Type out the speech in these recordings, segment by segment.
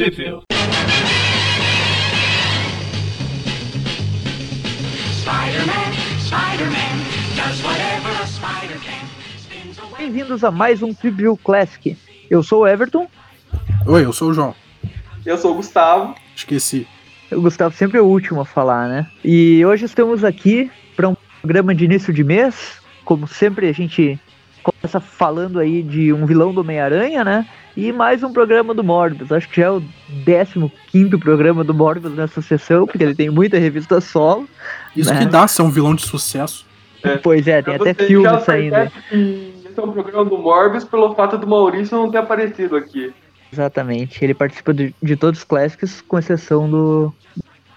Away. Bem-vindos a mais um Preview Classic. Eu sou o Everton. Oi, eu sou o João. Eu sou o Gustavo. Esqueci. O Gustavo sempre é o último a falar, né? E hoje estamos aqui para um programa de início de mês. Como sempre, a gente começa falando aí de um vilão do Homem-Aranha, né? E mais um programa do Morbius. Acho que já é o 15 programa do Morbius nessa sessão, porque ele tem muita revista solo. Isso Né? que dá ser um vilão de sucesso. Pois é, tem Pra até filme saindo. Esse é um programa do Morbius pelo fato do Maurício não ter aparecido aqui. Exatamente. Ele participa de, de todos os clássicos, com exceção do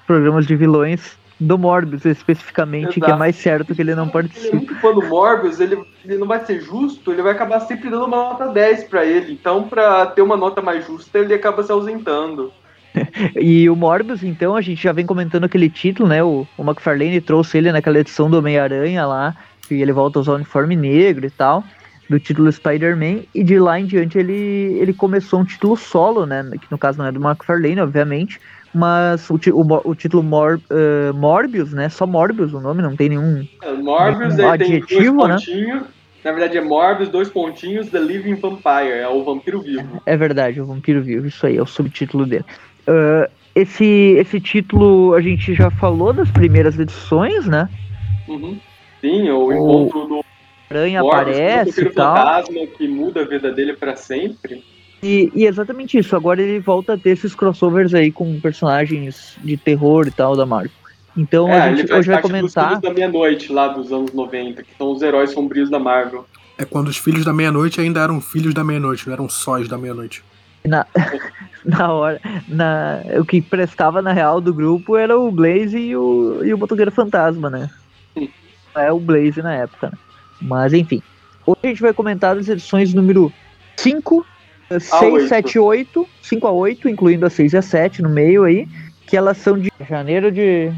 programas de vilões do Morbius, especificamente, que é Exato. mais certo que ele não Ele é participa. muito fã do Morbius, ele, ele não vai ser justo, ele vai acabar sempre dando uma nota 10 pra ele. Então, pra ter uma nota mais justa, ele acaba se ausentando. E o Morbius, então, a gente já vem comentando aquele título, né? O, o McFarlane trouxe ele naquela edição do Homem-Aranha lá, que ele volta a usar o uniforme negro e tal, do título Spider-Man, e de lá em diante ele, ele começou um título solo, né? Que no caso não é do McFarlane, obviamente, mas o, o, o título Mor, eh, Morbius, né? Só Morbius o nome, não tem nenhum. É, o Morbius, Um tem adjetivo, né? Na verdade é Morbius, dois pontinhos, The Living Vampire, é o vampiro vivo. É verdade, o Vampiro Vivo, isso aí, é o subtítulo dele. Ah, esse, esse título a gente já falou das primeiras edições, né? Uhum. Sim, o, O encontro do Aranha Morbius o aparece e tal. fantasma que muda a vida dele pra sempre. E, e exatamente isso, agora ele volta a ter esses crossovers aí com personagens de terror e tal da Marvel. Então é, a gente hoje vai dos comentar. Filhos da Meia-Noite lá dos anos 90, que são os heróis sombrios da Marvel. É quando os filhos da meia-noite ainda eram filhos da meia-noite, não eram sóis da meia-noite. Na, na hora. Na, o que prestava na real do grupo era o Blaze e o, e o Fantasma, né? Sim. É o Blaze na época, né? Mas enfim. Hoje a gente vai comentar as edições número 5, 6, oito. 7, 8, 5 a 8, incluindo a 6 e a 7 no meio aí, que elas são de janeiro de,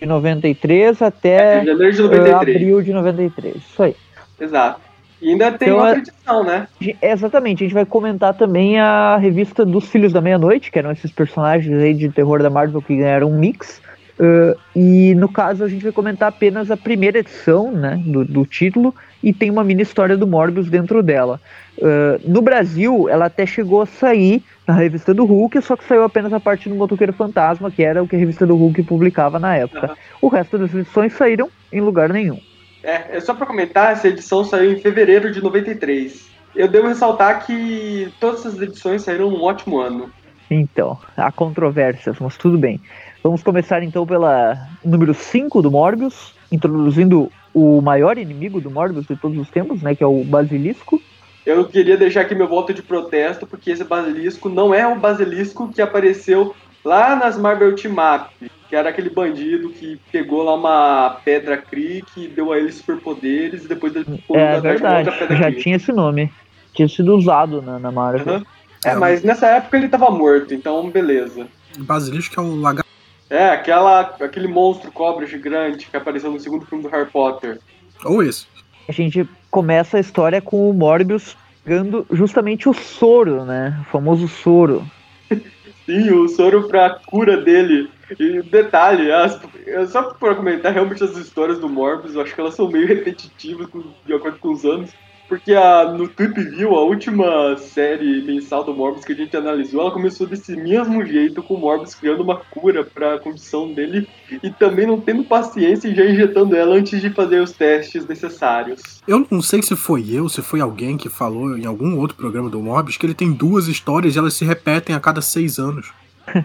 de 93 até Em janeiro de eh, 93. abril de 93. Isso aí. Exato. E ainda tem Então, outra é- edição, né? É, Exatamente, a gente vai comentar também a revista dos Filhos da Meia-Noite, que eram esses personagens aí de terror da Marvel que ganharam um mix. Uh, e no caso a gente vai comentar apenas a primeira edição né, do, do título e tem uma mini história do Morbius dentro dela. Uh, no Brasil, ela até chegou a sair na revista do Hulk, só que saiu apenas a parte do Motoqueiro Fantasma, que era o que a revista do Hulk publicava na época. Aham. O resto das edições saíram em lugar nenhum. É, é só pra comentar, essa edição saiu em fevereiro de 93. Eu devo ressaltar que todas essas edições saíram num ótimo ano. Então, há controvérsias, mas tudo bem. Vamos começar então pela número 5 do Morbius, introduzindo o maior inimigo do Morbius de todos os tempos, né, que é o Basilisco. Eu queria deixar aqui meu voto de protesto, porque esse basilisco não é o basilisco que apareceu lá nas Marvel Team Up, que era aquele bandido que pegou lá uma pedra Kree que deu a ele superpoderes e depois ele ficou É verdade, outra pedra já Kree. tinha esse nome. Tinha sido usado na, na Marvel. Aham. É, mas nessa época ele tava morto, então beleza. Basilisco é o lagarto. É, aquela, aquele monstro cobra gigante que apareceu no segundo filme do Harry Potter. Ou esse. A gente começa a história com o Morbius pegando justamente o soro, né? O famoso soro. Sim, o soro pra cura dele. E detalhe, as, só pra comentar, realmente as histórias do Morbius, eu acho que elas são meio repetitivas com- de acordo com os anos. Porque a, no Trip View, a última série mensal do Morbius que a gente analisou, ela começou desse mesmo jeito, com o Morbius criando uma cura pra condição dele e também não tendo paciência e já injetando ela antes de fazer os testes necessários. Eu não sei se foi eu, se foi alguém que falou em algum outro programa do Morbius que ele tem duas histórias e elas se repetem a cada seis anos.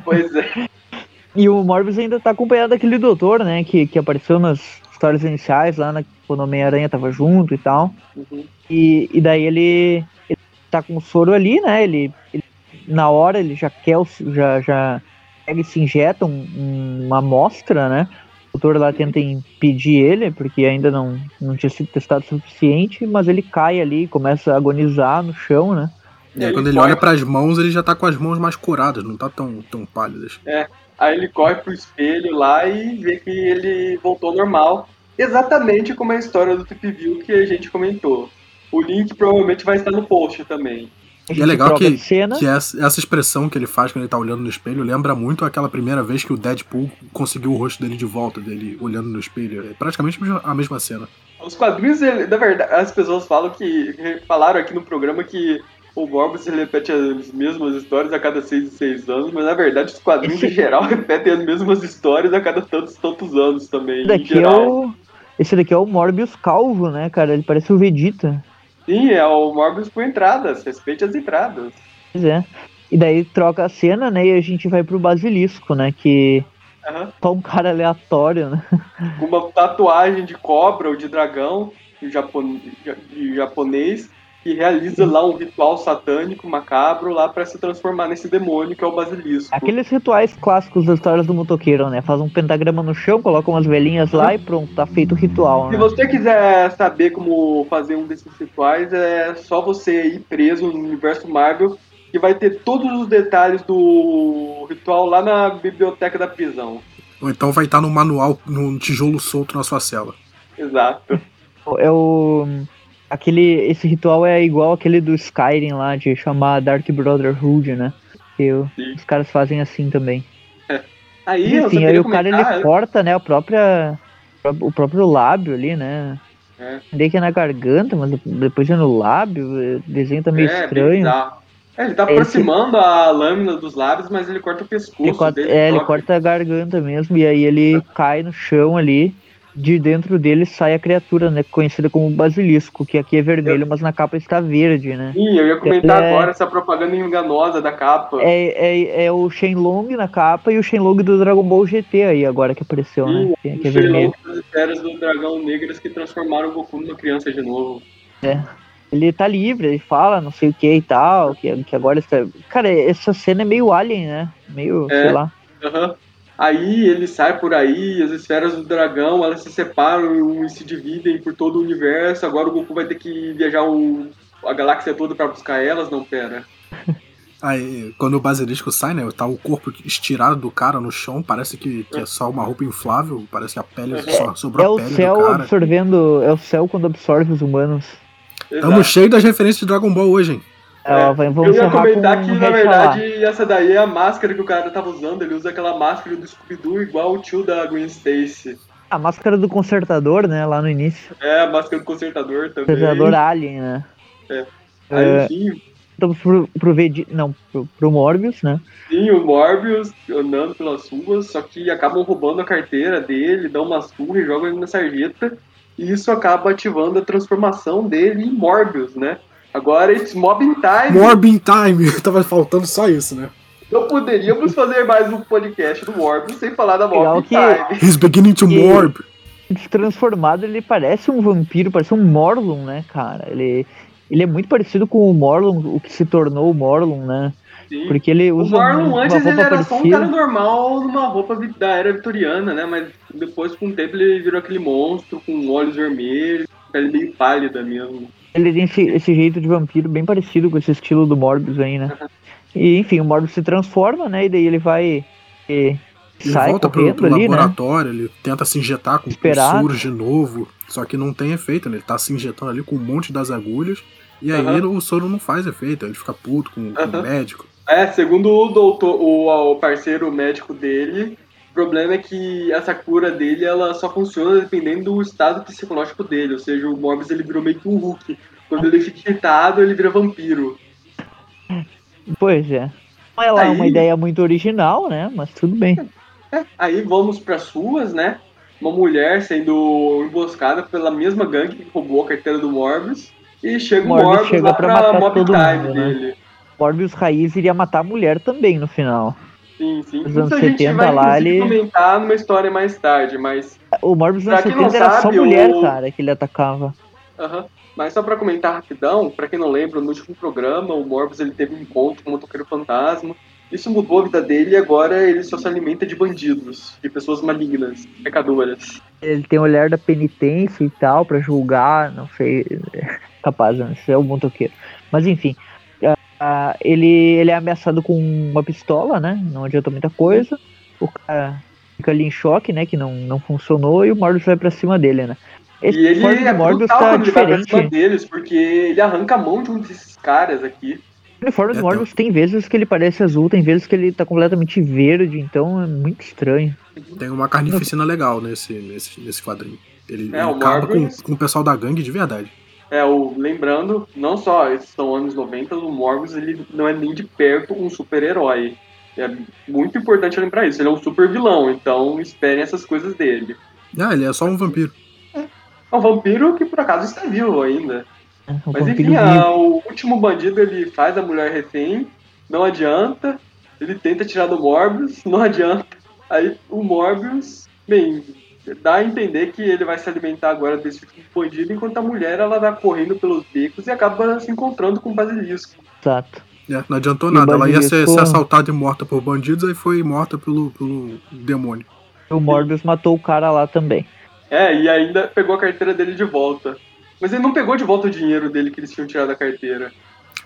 Pois é. E o Morbius ainda tá acompanhado daquele doutor, né? Que, que apareceu nas histórias iniciais lá, na, quando o Homem-Aranha tava junto e tal. Uhum. E, e daí ele, ele tá com o soro ali, né? Ele, ele- na hora ele já quer, o- já, já pega e se injeta um- um- uma amostra, né? O doutor lá tenta impedir ele, porque ainda não, não tinha sido testado o suficiente, mas ele cai ali e começa a agonizar no chão, né? Ele quando ele corre- olha pras mãos, ele já tá com as mãos mais curadas, não tá tão, tão pálidas. Aí ele corre pro espelho lá e vê que ele voltou normal. Exatamente como a história do Trip View que a gente comentou. O link provavelmente vai estar no post também. E é legal que, que essa, essa expressão que ele faz quando ele tá olhando no espelho lembra muito aquela primeira vez que o Deadpool conseguiu o rosto dele de volta, dele olhando no espelho. É praticamente a mesma cena. Os quadrinhos, ele- na verdade, as pessoas falam que. Falaram aqui no programa que o Morbius ele repete as mesmas histórias a cada seis e seis anos, mas na verdade os quadrinhos em geral repetem as mesmas histórias a cada tantos tantos anos também. Esse Em daqui é geral. o. Esse daqui é o Morbius calvo, né, cara? Ele parece o Vegeta. Sim, é o Morbius por entradas, respeite as entradas. Pois é. E daí troca a cena, né? E a gente vai pro Basilisco, né? Que Aham. só um cara aleatório, né? Com uma tatuagem de cobra ou de dragão japon- em japonês que realiza lá um ritual satânico macabro lá pra se transformar nesse demônio que é o basilisco. Aqueles rituais clássicos das histórias do motoqueiro, né? Faz um pentagrama no chão, coloca umas velhinhas lá e pronto, tá feito o ritual, Se né? você quiser saber como fazer um desses rituais, é só você ir preso no universo Marvel, que vai ter todos os detalhes do ritual lá na biblioteca da prisão. Ou então vai estar no manual, num tijolo solto na sua cela. Exato. É o. Aquele. Esse ritual é igual aquele do Skyrim lá, de chamar Dark Brotherhood, né? Que os caras fazem assim também. Aí, eu só Enfim, aí o cara ele corta, né, a própria. O próprio lábio ali, né? É. Daí que é na garganta, mas depois é no lábio, o desenho tá meio É, estranho. bizarro. É, ele tá Esse- aproximando a lâmina dos lábios, mas ele corta o pescoço Ele corta, é, ele corta a garganta mesmo, e aí ele cai no chão ali. De dentro dele sai a criatura, né? Conhecida como basilisco, que aqui é vermelho, mas na capa está verde, né? Sim, eu ia comentar É- agora essa propaganda enganosa da capa. É, é, é o Shenlong na capa e o Shenlong do Dragon Ball GT aí, agora que apareceu, né? Que, que é vermelho. das esferas do dragão negras que transformaram o Goku numa criança de novo. Ele tá livre, ele fala não sei o que e tal, que, que agora está. Cara, essa cena é meio alien, né? Meio, É. sei lá. Aham. Aí ele sai por aí, as esferas do dragão, elas se separam e se dividem por todo o universo. Agora o Goku vai ter que viajar o- a galáxia toda pra buscar elas, não pera. Aí, quando o basilisco sai, né? Tá o corpo estirado do cara no chão, parece que, que é só uma roupa inflável, parece que a pele só É sobrou a o pele do céu cara. absorvendo. É o céu quando absorve os humanos. Tamo cheio das referências de Dragon Ball hoje, hein? É, vai- Eu ia comentar com que, um na verdade, essa daí é a máscara que o cara tava usando. Ele usa aquela máscara do Scooby-Doo igual o tio da Gwen Stacy. A máscara do consertador, né? Lá no início. É, a máscara do consertador também. Consertador Alien, né? Aí, É. enfim, Estamos pro, pro Vegeta. Não, pro, pro Morbius, né? sim, o Morbius andando pelas ruas, só que acabam roubando a carteira dele, dão uma surra e jogam ele na sarjeta. E isso acaba ativando a transformação dele em Morbius, né? Agora it's Mobbing Time. Morbin Time! Tava faltando só isso, né? Não poderíamos fazer mais um podcast do Morbius sem falar da Mobbing que- Time. He's beginning to E- morb. Transformado, ele parece um vampiro, parece um Morlun, né, cara? Ele, ele é muito parecido com o Morlun, o que se tornou o Morlun, né? Sim. Porque ele O usa Marlon uma antes roupa ele era só um parecida. cara normal numa roupa da era vitoriana, né? Mas depois, com o tempo, ele virou aquele monstro com olhos vermelhos, pele meio pálida mesmo. Ele tem esse, esse jeito de vampiro bem parecido com esse estilo do Morbius aí, né? E enfim, o Morbius se transforma, né? E daí ele vai. E Ele sai volta pro, pro ali, né? laboratório, ele tenta se injetar com, suros de novo, só que não tem efeito, né? Ele tá se injetando ali com um monte das agulhas, e aí Aham. o soro não faz efeito, ele fica puto com, com o médico. É, segundo o doutor, o, o parceiro médico dele, o problema é que essa cura dele ela só funciona dependendo do estado psicológico dele. Ou seja, o Morbius ele virou meio que um Hulk. Quando ele fica irritado, ele vira vampiro. Pois é. Não é lá Aí- uma ideia muito original, né? Mas tudo bem. É, aí vamos pras ruas, né? Uma mulher sendo emboscada pela mesma gangue que roubou a carteira do Morbius. E chega o Morbius Morbius chega lá pra pra, matar mob todo mundo, né? dele. Morbius Raiz iria matar a mulher também no final. Sim, sim. Nos Isso anos a gente 70 vai lá, ele- comentar numa história mais tarde, mas O Morbius nos não 70 era só sabe, mulher, o- cara, que ele atacava. Aham. Mas só pra comentar rapidão, pra quem não lembra, no último programa, o Morbius ele teve um encontro com o motoqueiro fantasma. Isso mudou a vida dele e agora ele só se alimenta de bandidos, de pessoas malignas, pecadoras. Ele tem o olhar da penitência e tal, pra julgar, não sei. Capaz, né? Isso é o motoqueiro. Mas enfim. ah, ele, ele é ameaçado com uma pistola, né? Não adianta muita coisa. O cara fica ali em choque, né? Que não, não funcionou e o Morbius vai pra cima dele, né? Esse e ele é Morbius brutal tá quando ele vai pra cima diferente. deles, porque ele arranca a mão de um desses caras aqui. O uniforme do É, Morbius tem vezes que ele parece azul, tem vezes que ele tá completamente verde, então é muito estranho. Tem uma carnificina legal nesse, nesse, nesse quadrinho. Ele, É, ele o acaba com, com o pessoal da gangue de verdade. É, o, lembrando, não só esses são anos 90, o Morbius ele não é nem de perto um super-herói. É muito importante lembrar isso. Ele é um super vilão, então esperem essas coisas dele. Ah, ele é só um vampiro. É um vampiro que por acaso está vivo ainda. né? O Mas enfim, a- o último bandido ele faz a mulher refém, não adianta. Ele tenta tirar do Morbius, não adianta. Aí o Morbius, bem, dá a entender que ele vai se alimentar agora desse último bandido, enquanto a mulher ela vai correndo pelos becos e acaba se encontrando com o basilisco. Exato. É, não adiantou E nada. Ela ia ser, ser assaltada e morta por bandidos, aí foi morta pelo, pelo demônio. O Morbius matou o cara lá também. É, e ainda pegou a carteira dele de volta. Mas ele não pegou de volta o dinheiro dele que eles tinham tirado da carteira.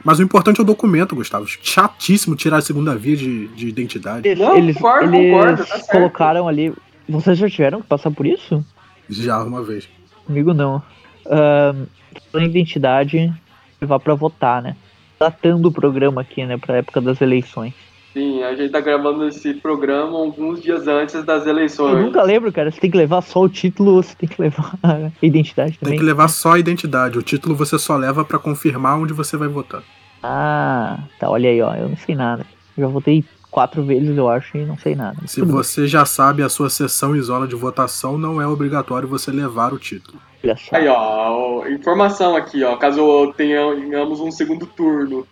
Mas o importante é o documento, Gustavo. Chatíssimo tirar a segunda via de, de identidade. Eles, Não, eles, concordo, eles concordo, tá colocaram ali. Vocês já tiveram que passar por isso? Já uma vez. Comigo não. Falando em identidade, levar pra votar, né? Datando o programa aqui, né? Pra época das eleições. Sim, a gente tá gravando esse programa alguns dias antes das Eu eleições. nunca lembro, cara. Você tem que levar só o título ou você tem que levar a identidade Tem também? que levar só a identidade. O título você só leva pra confirmar onde você vai votar. Ah, tá. Olha aí, ó. Eu não sei nada. Já votei quatro vezes, eu acho, e não sei nada. Se tudo bem, você já sabe a sua sessão e zona de votação, não é obrigatório você levar o título. olha só. Aí, ó, ó, informação aqui, ó, caso tenhamos um segundo turno.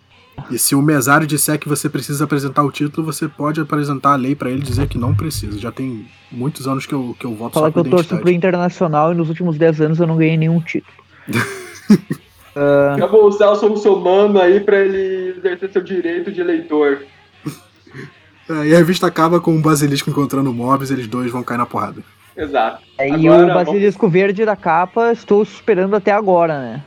E se o mesário disser que você precisa apresentar o título, você pode apresentar a lei pra ele e dizer que não precisa. Já tem muitos anos que eu, que eu voto Falar só que eu torço pro Internacional e nos últimos 10 anos eu não ganhei nenhum título. Acabou o Celso somando aí pra ele exercer seu direito de eleitor. É, e a revista acaba com o Basilisco encontrando o Morbius, eles dois vão cair na porrada. Exato. E Agora, o basilisco verde da capa, estou esperando até agora, né?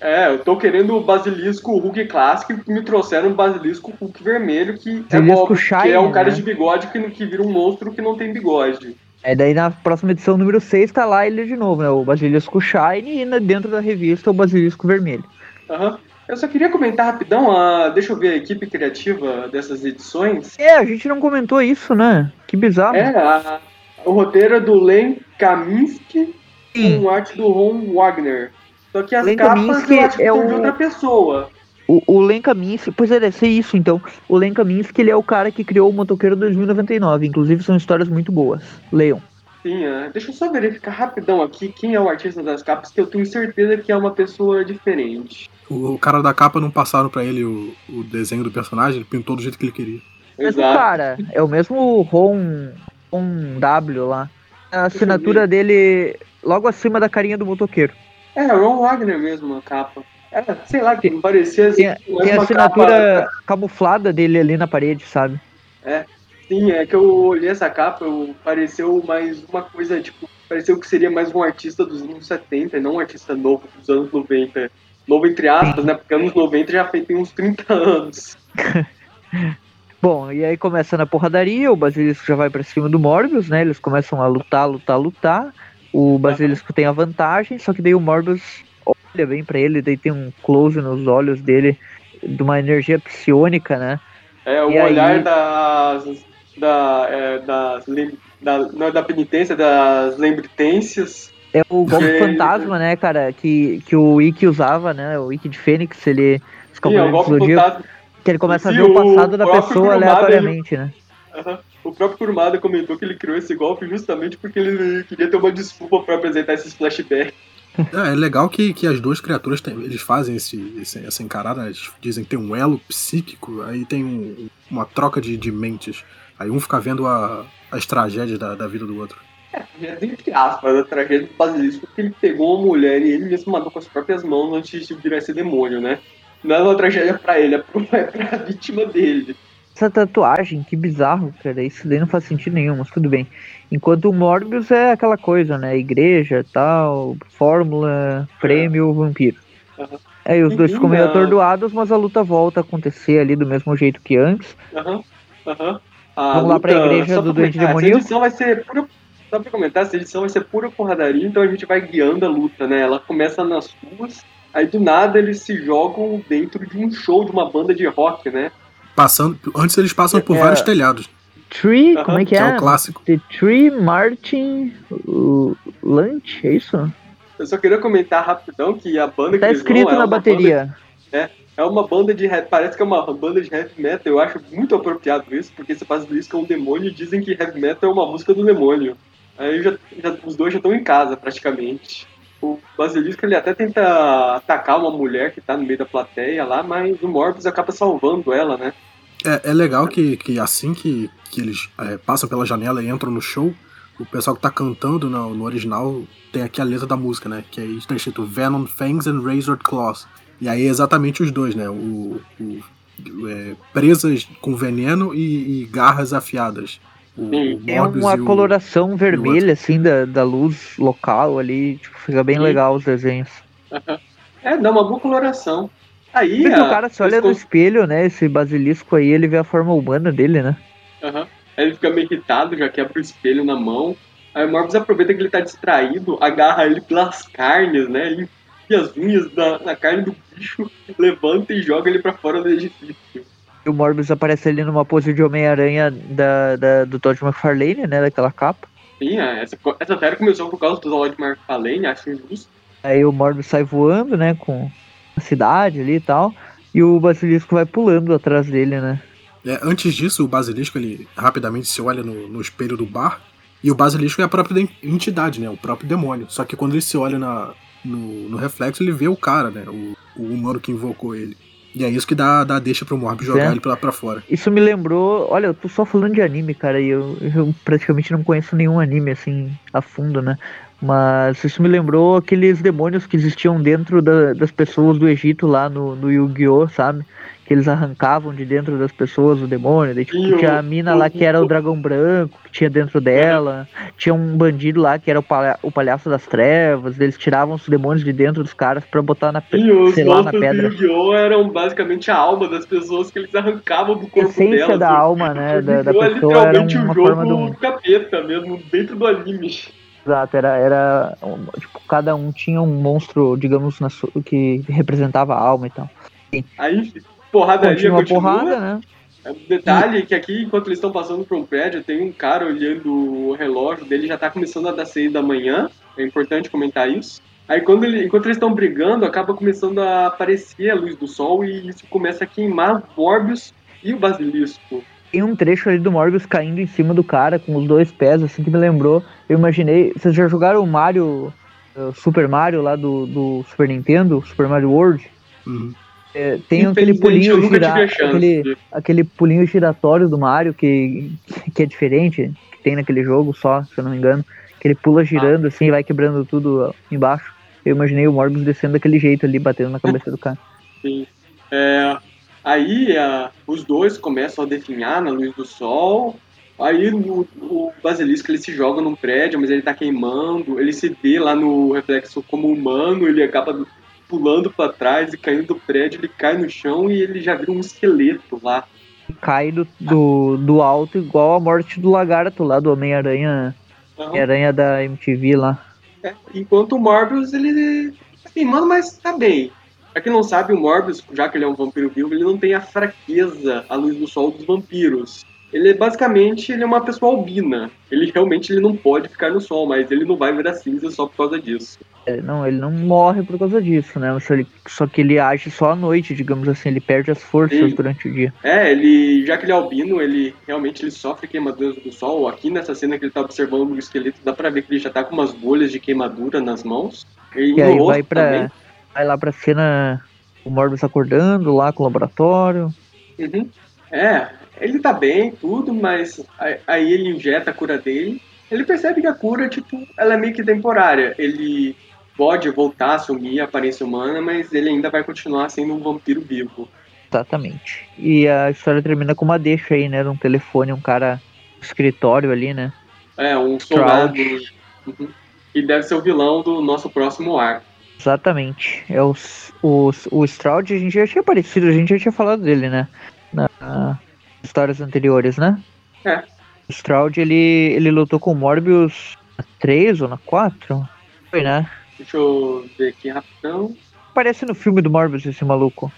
É, eu tô querendo o Basilisco Hulk clássico e me trouxeram o Basilisco Hulk vermelho, que é Basilisco óbvio, que Shine, é um cara né? de bigode que, que vira um monstro que não tem bigode. É, daí na próxima edição número 6 tá lá ele de novo, né? O Basilisco Shine e dentro da revista o Basilisco Vermelho. Aham. Eu só queria comentar rapidão, a, deixa eu ver a equipe criativa dessas edições. É, a gente não comentou isso, né? Que bizarro. É, a- o roteiro é do Len Kaminsky Sim. com arte do Ron Wagner. Só que as Len capas Kaminsky eu acho que é são de o- outra pessoa. O, o Len Kaminsky, pois é, deve ser isso então. O Len Kaminsky, ele é o cara que criou o Motoqueiro 2099. Inclusive são histórias muito boas. Leiam. Sim, é. deixa eu só verificar rapidão aqui quem é o artista das capas, que eu tenho certeza que é uma pessoa diferente. O, o cara da capa não passaram pra ele o, o desenho do personagem, ele pintou do jeito que ele queria. O mesmo Exato. cara, é o mesmo Ron, Ron W lá. A assinatura dele logo acima da carinha do motoqueiro. É, Ron Wagner mesmo, a capa. É, sei lá, que parecia assim, Tem, tem a assinatura camuflada dele ali na parede, sabe? capa- Sim, é que eu olhei essa capa, eu pareceu mais uma coisa, tipo, pareceu que seria mais um artista dos anos 70 e não um artista novo dos anos 90. Novo entre aspas, né? Porque anos 90 já tem uns 30 anos. Bom, e aí começa na porradaria, o Basilisco já vai pra cima do Morbius, né? Eles começam a lutar, lutar, lutar. O Basilisco tem a vantagem, só que daí o Morbius olha bem pra ele, daí tem um close nos olhos dele de uma energia psionica, né? É, o E aí- olhar das. Da, é, das da, não é da penitência, das lembritências. É o golpe Ele- fantasma, né, cara, que, que o Ikki usava, né? O Ikki de Fênix, ele. Sim, é o golpe fantasma. que ele começa a ver o passado da pessoa aleatoriamente, né? Aham. O próprio Kurumada comentou que ele criou esse golpe justamente porque ele queria ter uma desculpa pra apresentar esses flashbacks. É, é legal que, que as duas criaturas têm- eles fazem esse, esse- essa encarada, eles dizem que tem um elo psíquico, aí tem um- uma troca de, de mentes. Aí um fica vendo a- as tragédias da, da vida do outro. É, Entre aspas, a tragédia do Basilisco, porque ele pegou uma mulher e ele mesmo matou com as próprias mãos antes de virar esse demônio, né? Não é uma tragédia pra ele, é pro- é pra vítima dele. Essa tatuagem, que bizarro, cara. Isso daí não faz sentido nenhum, mas tudo bem. Enquanto o Morbius é aquela coisa, né? Igreja, tal, fórmula, prêmio, vampiro. Aham. Aí os dois Sim, ficam meio não. atordoados, mas a luta volta a acontecer ali do mesmo jeito que antes. Aham, aham. A Vamos lá pra igreja do Doente Demoníaco? Essa edição vai ser pura. Só pra comentar, essa edição vai ser pura porradaria, então a gente vai guiando a luta, né? Ela começa nas ruas, Aí do nada eles se jogam dentro de um show de uma banda de rock, né? Passando, antes eles passam por É. vários telhados, Tree, como é que que é é? o clássico. The Tree Martin Lunch, é isso? Eu só queria comentar rapidão que a banda que Tá eles escrito vão é na uma bateria. banda- é uma banda de heavy, parece que é uma banda de heavy metal. Eu acho muito apropriado isso, porque esse basilisco é um demônio e dizem que heavy metal é uma música do demônio. Aí já, já- os dois já estão em casa praticamente. O basilisco ele até tenta atacar uma mulher que tá no meio da plateia lá, mas o Morbius acaba salvando ela, né? É, é legal que, que assim que, que eles é, passam pela janela e entram no show, o pessoal que tá cantando no, no original tem aqui a letra da música, né? Que aí tá escrito Venom Fangs and Razored Claws. E aí é exatamente os dois, né? O, o- é, presas com veneno e, e garras afiadas. O, Morbius uma e o- coloração vermelha, assim, da, da luz local ali. Tipo, fica bem Sim. legal os desenhos. É, dá uma boa coloração. Aí Porque a- o cara se olha eles no espelho, né? Esse basilisco aí, ele vê a forma humana dele, né? Aham. Aí ele fica meio irritado, já quebra o espelho na mão. Aí o Morbius aproveita que ele tá distraído, agarra ele pelas carnes, né? Ele enfia as unhas na, na carne do bicho, levanta e joga ele pra fora do edifício. E o Morbius aparece ali numa pose de Homem-Aranha da, da- do Todd McFarlane, né? Daquela capa. Sim, é, essa, essa série começou por causa do Lord McFarlane, acho injusto. Aí o Morbius sai voando, né? Com a cidade ali e tal. E o basilisco vai pulando atrás dele, né? É, antes disso, o basilisco ele rapidamente se olha no, no espelho do bar. E o basilisco é a própria entidade, né? O próprio demônio. Só que quando ele se olha na, no, no reflexo, ele vê o cara, né? O, o humano que invocou ele. E é isso que dá, dá deixa pro Morbius jogar ele pra, pra fora. Isso me lembrou. Olha, eu tô só falando de anime, cara, e eu, eu praticamente não conheço nenhum anime assim a fundo, né? Mas isso me lembrou aqueles demônios que existiam dentro da- das pessoas do Egito lá no, no Yu-Gi-Oh!, sabe? Que eles arrancavam de dentro das pessoas o demônio. Daí, tipo, Sim, tinha a mina lá que era o dragão branco, que tinha dentro dela. Tinha um bandido lá que era o, palha- o palhaço das trevas. Eles tiravam os demônios de dentro dos caras pra botar na, E os sei lá, na do pedra. Yu-Gi-Oh! eram basicamente a alma das pessoas que eles arrancavam do A corpo essência delas. da O- alma, né? o Da, da é pessoa era uma o forma jogo um. do capeta mesmo, dentro do anime. Exato, era, era tipo, cada um tinha um monstro, digamos, na que representava a alma e tal. Aí, porradaria Continua continua. porrada, né? É, Detalhe que aqui, enquanto eles estão passando por um prédio, tem um cara olhando o relógio dele, já tá começando a dar seis da manhã. É importante comentar isso. Aí quando ele, enquanto eles estão brigando, acaba começando a aparecer a luz do sol e isso começa a queimar o Morbius e o Basilisco. Tem um trecho ali do Morbius caindo em cima do cara com os dois pés, assim que me lembrou. Eu imaginei. Vocês já jogaram o Mario, uh, Super Mario lá do, do Super Nintendo, Super Mario World? Uhum. É, tem aquele pulinho gira- aquele, aquele pulinho giratório do Mario que, que é diferente, que tem naquele jogo só, se eu não me engano. Que ele pula girando assim e vai quebrando tudo embaixo. Eu imaginei o Morbius descendo daquele jeito ali, batendo na cabeça do cara. Sim. É, aí a- os dois começam a definhar na luz do sol. Aí o, o basilisco ele se joga num prédio, mas ele tá queimando. Ele se vê lá no reflexo como humano, ele acaba pulando pra trás e caindo do prédio. Ele cai no chão e ele já vira um esqueleto lá. Cai do, do, do alto igual a morte do lagarto lá do Homem-Aranha. Homem-Aranha da MTV lá. é, enquanto o Morbius ele tá queimando, mas tá bem. Pra quem não sabe, o Morbius, já que ele é um vampiro vivo, ele não tem a fraqueza à luz do sol dos vampiros. Ele é basicamente ele é uma pessoa albina. Ele realmente ele não pode ficar no sol, mas ele não vai virar cinza só por causa disso. É, não, ele não morre por causa disso, né? Só, ele- só que ele age só à noite, digamos assim, ele perde as forças durante o dia. É, ele, já que ele é albino, ele realmente ele sofre queimaduras do sol. Aqui nessa cena que ele tá observando o esqueleto, dá pra ver que ele já tá com umas bolhas de queimadura nas mãos. E, E aí vai pra. também. Vai lá pra cena. O Morbius acordando lá com o laboratório. Uhum. É, ele tá bem, tudo, mas aí- ele injeta a cura dele. Ele percebe que a cura, tipo, ela é meio que temporária. Ele pode voltar a assumir a aparência humana, mas ele ainda vai continuar sendo um vampiro vivo. Exatamente. E a história termina com uma deixa aí, né? Num telefone, um cara no escritório ali, né? É, um soldado. Uhum. E deve ser o vilão do nosso próximo arco. Exatamente. É o, o, o Stroud, a gente já tinha aparecido, a gente já tinha falado dele, né? Na, histórias anteriores, né? É. O Stroud, ele, ele lutou com o Morbius na 3 ou na 4? Foi, né? Deixa eu ver aqui rapidão. Aparece no filme do Morbius esse maluco.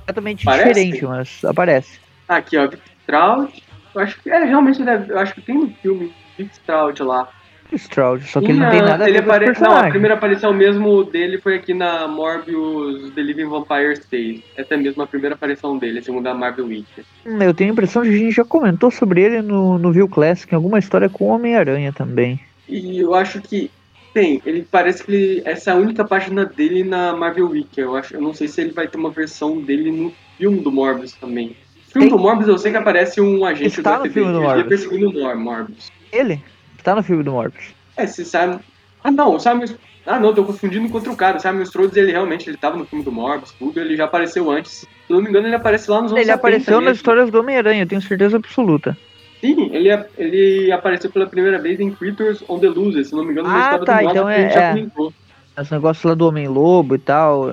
Completamente Parece? diferente, mas aparece. Aqui, ó, Vic Stroud. Eu acho que é, realmente deve, eu acho que tem no filme Vic Stroud lá. Stroud, só que ele não tem nada a ver com apare... Não, a primeira aparição mesmo dele foi aqui na Morbius The Living Vampire State. Essa é mesmo a primeira aparição dele, segundo a Marvel Wiki. Hum, Eu tenho a impressão de que a gente já comentou sobre ele no, no View Classic, em alguma história com o Homem-Aranha também. E eu acho que tem, ele parece que ele, essa é a única página dele na Marvel Wiki. Eu acho, eu não sei se ele vai ter uma versão dele no filme do Morbius também. No filme Tem. do Morbius eu sei que aparece um agente Está do no FBI, filme do Morbius. perseguindo o Mor- Morbius. Ele tá no filme do Morbius. É, se Simon... Ah não, o Simon... Ah não, tô confundindo com outro cara. O Simon Strode, ele realmente, ele tava no filme do Morbius, tudo, ele já apareceu antes. Se não me engano, ele aparece lá nos anos Ele 70 apareceu nas mesmo. histórias do Homem-Aranha, eu tenho certeza absoluta. Sim, ele, ele apareceu pela primeira vez em Creatures on the Loose, se não me engano, Ah, história tá, do Morbius então é- já é. comentou. Esse negócio lá do Homem-Lobo e tal,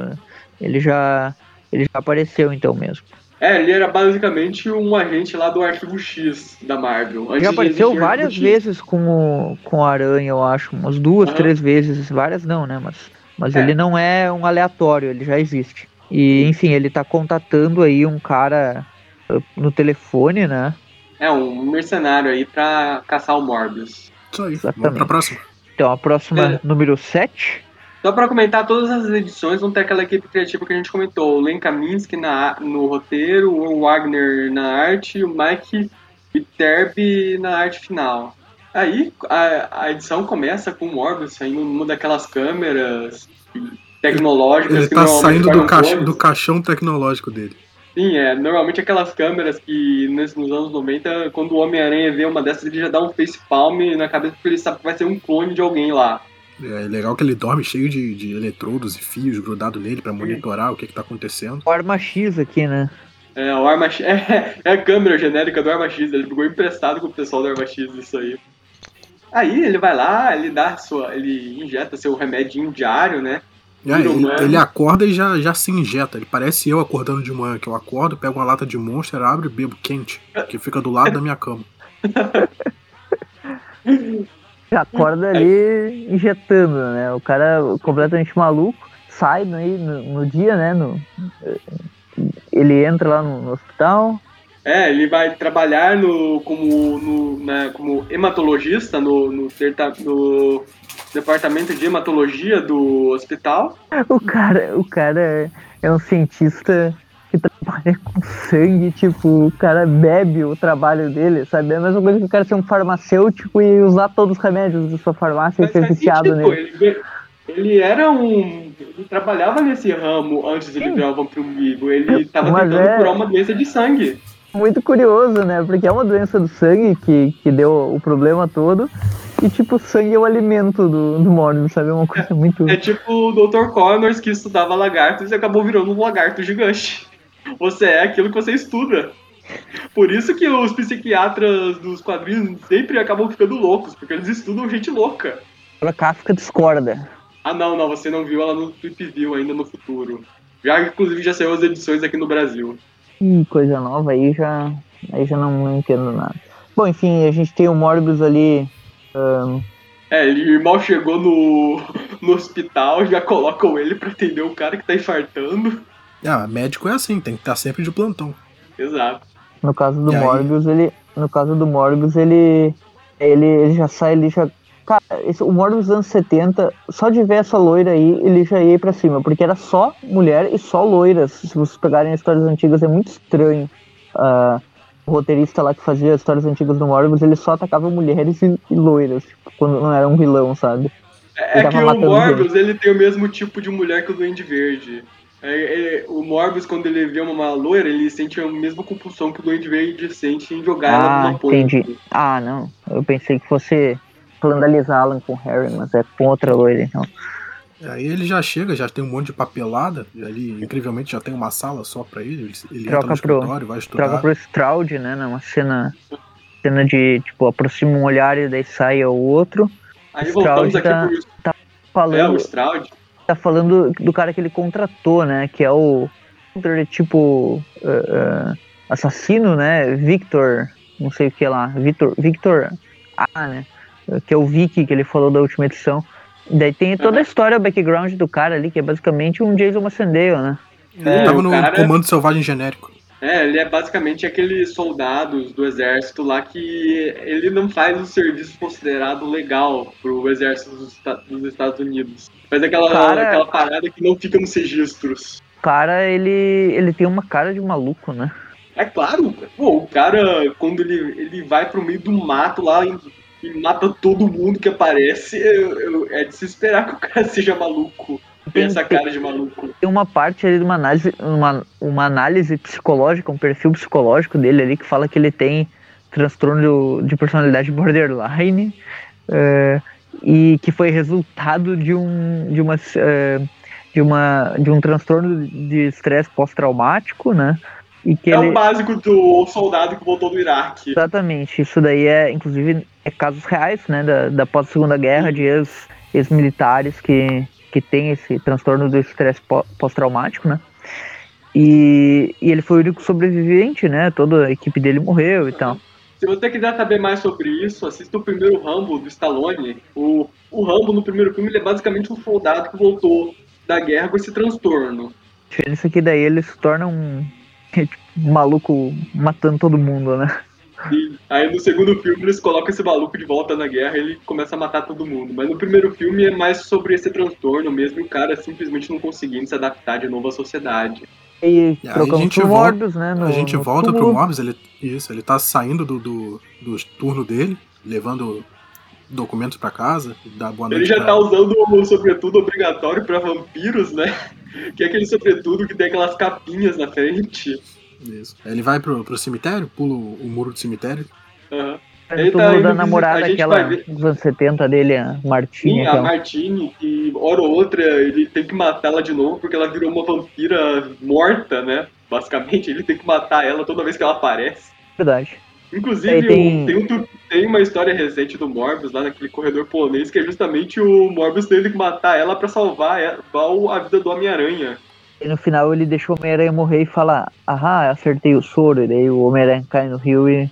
ele já. Ele já apareceu então mesmo. É, ele era basicamente um agente lá do Arquivo X da Marvel. De apareceu várias vezes com o, com a Aranha, eu acho. Umas duas, três vezes. Várias não, né? Mas, mas É. ele não é um aleatório, ele já existe. E, enfim, ele tá contatando aí um cara uh, no telefone, né? É, um mercenário aí pra caçar o Morbius. Isso aí. Exatamente. Vamos pra próxima. Então, a próxima, É. número 7. Só pra comentar, todas as edições vão ter aquela equipe criativa que a gente comentou. O Len Kaminsky na, no roteiro, o Wagner na arte, o Mike Viterbi na arte final. Aí a, a edição começa com o Morbius saindo numa daquelas câmeras tecnológicas Ele tá saindo do, caixa- do caixão tecnológico dele. Sim, é. Normalmente aquelas câmeras que nos anos 90, quando o Homem-Aranha vê uma dessas, ele já dá um face palm na cabeça porque ele sabe que vai ser um clone de alguém lá. É legal que ele dorme cheio de, de eletrodos e fios grudados nele pra monitorar o que, que tá acontecendo. O Arma X aqui, né? É, o Arma X, é, é a câmera genérica do Arma X, ele pegou emprestado com o pessoal do Arma X isso aí. Aí ele vai lá, ele dá sua. ele injeta seu remedinho diário, né? Vira ele, ele acorda e já, já se injeta. Ele parece eu acordando de manhã, que eu acordo, pego uma lata de Monster, abro e bebo quente, que fica do lado da minha cama. Acorda ali injetando, né? O cara completamente maluco, sai no, no dia, né? No, ele entra lá no, no hospital. É, ele vai trabalhar no, como, no, né, como hematologista no, no, no departamento de hematologia do hospital. O cara, o cara é um cientista que trabalha com sangue, tipo, o cara bebe o trabalho dele, sabe? É a mesma coisa que o cara ser um farmacêutico e usar todos os remédios da sua farmácia e Mas ser faz viciado sentido, nele. ele, ele era um. Ele trabalhava nesse ramo antes de ele virar o vampiro vivo. Ele estava tentando é- curar uma doença de sangue. Muito curioso, né? Porque é uma doença do sangue que, que deu o problema todo. E, tipo, o sangue é o alimento do, do Morbius, sabe? É uma coisa muito. É tipo o Dr. Connors que estudava lagartos e acabou virando um lagarto gigante. Você é aquilo que você estuda. Por isso que os psiquiatras dos quadrinhos sempre acabam ficando loucos, porque eles estudam gente louca. A Kafka discorda. Ah não, não, você não viu ela no Flip View ainda no futuro. Já, inclusive, já saiu as edições aqui no Brasil. Ih, coisa nova aí já. Aí já não, entendo nada. Bom, enfim, a gente tem o Morbius ali. ahn, É, ele mal chegou no, no hospital, já colocam ele pra atender o cara que tá infartando. Ah, médico é assim, tem que estar sempre de plantão. Exato. no caso do E aí? Morbius, ele. No caso do Morbius, ele. Ele, ele já sai ali já. Cara, esse, o Morbius dos anos 70, só de ver essa loira aí, ele já ia pra cima, porque era só mulher e só loiras. Se vocês pegarem as histórias antigas, é muito estranho. Ah, o roteirista lá que fazia as histórias antigas do Morbius, ele só atacava mulheres e, e loiras, tipo, quando não era um vilão, sabe? É, Ele é que o Morbius, ele tem o mesmo tipo de mulher que o Duende Verde. É, é, o Morbius, quando ele vê uma loira, ele sente a mesma compulsão que o Duende Verde sente em jogar ela Ah, numa ponte. entendi. Ah, não. Eu pensei que fosse vandalizar Alan com Harry, mas é com outra loira, então. Aí ele já chega, já tem um monte de papelada, e ali, incrivelmente, já tem uma sala só pra ele. Ele, ele Troca entra no pro- escritório, vai estudar. Troca pro Stroud, né? Numa cena. Cena de, tipo, aproxima um olhar e daí sai o outro. Aí Stroud voltamos aqui tá- pro é, Falando, o Stroud. Tá falando do cara que ele contratou, né? Que é o. Tipo. eh, eh, assassino, né? Victor. Não sei o que lá. Victor. Victor. Ah, né? Que é o Vicky que ele falou da última edição. Daí tem toda a história, o background do cara ali, que é basicamente um Jason Macendale, né? Ele É, tava o no cara- comando selvagem genérico. É, ele é basicamente aqueles soldados do exército lá que ele não faz o serviço considerado legal pro exército dos, dos Estados Unidos. Faz aquela, Cara- aquela parada que não fica nos registros. O cara, ele, ele tem uma cara de maluco, né? É claro, pô, o cara, quando ele, ele vai pro meio do mato lá e, mata todo mundo que aparece, eu- eu- é de se esperar que o cara seja maluco. Tem essa cara de maluco. Tem uma parte ali de uma análise, uma, uma análise psicológica, um perfil psicológico dele ali que fala que ele tem transtorno de personalidade borderline é, e que foi resultado de um de uma é, de uma de um transtorno de estresse pós-traumático, né? E que É ele o básico do soldado que voltou do Iraque. Exatamente, isso daí é, inclusive, é casos reais, né, da, da pós-segunda guerra, de ex- ex-militares que, que tem esse transtorno do estresse pó- pós-traumático, né, e, e ele foi o único sobrevivente, né, toda a equipe dele morreu e tal. Se você quiser saber mais sobre isso, assista o primeiro Rambo do Stallone. O, o Rambo no primeiro filme ele é basicamente um soldado que voltou da guerra com esse transtorno. A diferença é que daí ele se torna um, tipo, um maluco matando todo mundo, né. E aí no segundo filme eles colocam esse maluco de volta na guerra e ele começa a matar todo mundo. Mas no primeiro filme é mais sobre esse transtorno mesmo o cara simplesmente não conseguindo se adaptar de novo à sociedade. E aí a trocamos volta- mordos, né, no, a gente volta pro. Morbius, ele, isso, ele tá saindo do, do, do turno dele, levando documentos pra casa, dá boa noite Ele já pra tá usando o sobretudo obrigatório pra vampiros, né? Que é aquele sobretudo que tem aquelas capinhas na frente. Isso. Ele vai pro, pro cemitério, pula o, o muro do cemitério. Aham. Ele tá indo da namorada, aquela dos anos 70 dele, a Martinha. Sim, a aquela. Martine, que hora ou outra ele tem que matá-la de novo porque ela virou uma vampira morta, né? Basicamente, ele tem que matar ela toda vez que ela aparece. Verdade. Inclusive, tem- tem, um tem uma história recente do Morbius lá naquele corredor polonês que é justamente o Morbius tendo que matar ela pra salvar a vida do Homem-Aranha. E no final ele deixa o Homem-Aranha morrer e fala, ah, acertei o soro. E daí o Homem-Aranha cai no rio e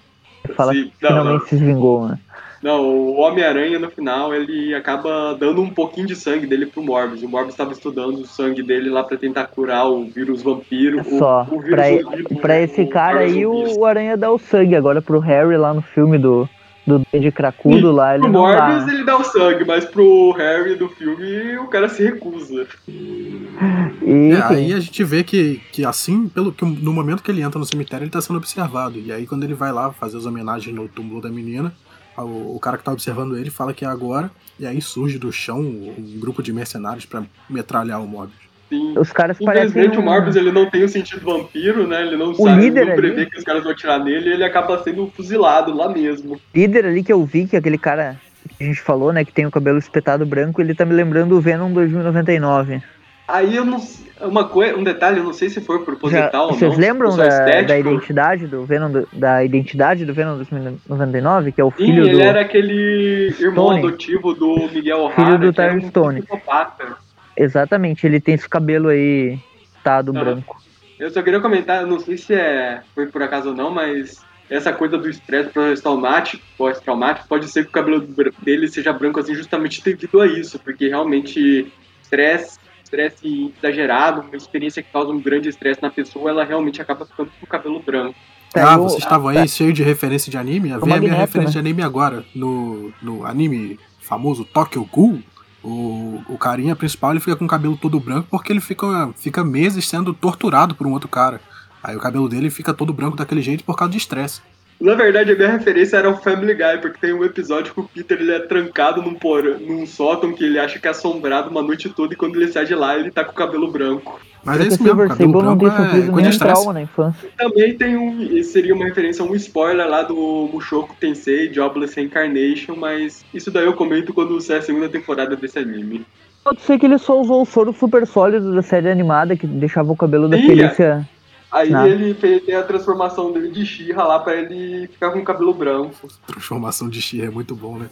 fala Sim, não, finalmente não. se vingou, né? Não, o Homem-Aranha no final ele acaba dando um pouquinho de sangue dele pro Morbius. O Morbius estava estudando o sangue dele lá pra tentar curar o vírus vampiro. o- Só, o, vírus pra, pra esse o cara aí zumbis. o Aranha dá o sangue. Agora pro Harry lá no filme do, do Duende Cracudo lá, ele Pro não Morbius dá. ele dá o sangue, mas pro Harry do filme o cara se recusa. E, É, aí a gente vê que, que assim, pelo que no momento que ele entra no cemitério, ele tá sendo observado. E aí quando ele vai lá fazer as homenagens no túmulo da menina, o, o cara que tá observando ele fala que é agora, e aí surge do chão um grupo de mercenários pra metralhar o Morbius. Sim. os caras Infelizmente o um- Morbius ele não tem o sentido vampiro, né? Ele não sabe, líder não prevê ali- que os caras vão atirar nele e ele acaba sendo fuzilado lá mesmo. líder ali que eu vi, que é aquele cara que a gente falou, né, que tem o cabelo espetado branco, ele tá me lembrando o Venom 2099. Aí eu não sei- uma coisa, um detalhe, eu não sei se foi Já, proposital ou não. vocês lembram da, da identidade do Venom do- da identidade do Venom 2099, que é o Sim, filho ele do era aquele irmão Stone. adotivo do Miguel O'Hara, Filho do um Stone. psicopata. Exatamente, ele tem esse cabelo aí tado Ah. branco. Eu só queria comentar, eu não sei se é, foi por acaso ou não, mas essa coisa do estresse pós-traumático, pós-traumático, pode ser que o cabelo dele seja branco assim justamente devido a isso, porque realmente estresse, estresse exagerado, uma experiência que causa um grande estresse na pessoa, ela realmente acaba ficando com o cabelo branco. ah, Saiu- vocês estavam aí cheio de referência de anime? Vem a minha referência né? de anime agora. No, no anime famoso Tokyo Ghoul, o, o carinha principal ele fica com o cabelo todo branco porque ele fica, fica meses sendo torturado por um outro cara. Aí o cabelo dele fica todo branco daquele jeito por causa de estresse. Na verdade, a minha referência era o Family Guy, porque tem um episódio que o Peter ele é trancado num, porão, num sótão que ele acha que é assombrado uma noite toda e quando ele sai de lá ele tá com o cabelo branco. Mas é isso mesmo, cabelo branco é coisa de nenhum estresse. trauma na infância. Também tem um. Seria uma referência a um spoiler lá do Mushoku Tensei, Jobless Reincarnation, mas isso daí eu comento quando sair a segunda temporada desse anime. Pode ser que ele só usou o soro super sólido da série animada que deixava o cabelo da Felícia. Aí Nada. ele fez tem a transformação dele de Shira lá pra ele ficar com o cabelo branco. Transformação de She é muito bom, né?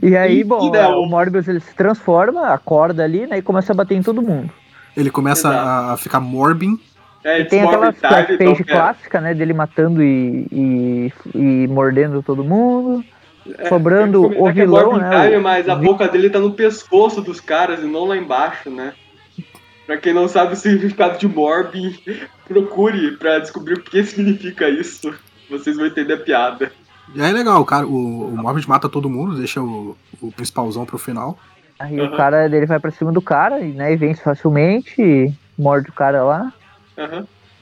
E aí, E- bom, e não. o Morbius ele se transforma, acorda ali, né, e começa a bater em todo mundo. Ele começa Exato. a, ficar morbin. É, E tem aquela page então, é. clássica, né, dele matando e, e, e mordendo todo mundo. Sobrando ia comentar o é vilão, Morbin né, Time, mas a boca dele tá no pescoço dos caras e não lá embaixo, né? Pra quem não sabe o significado de Morbin, procure pra descobrir o que significa isso. Vocês vão entender a piada. E aí é legal, o, cara, o, o mata todo mundo, deixa o, o principalzão pro final. Aí Aham. o cara dele vai pra cima do cara e, né, e vence facilmente, e morde o cara lá.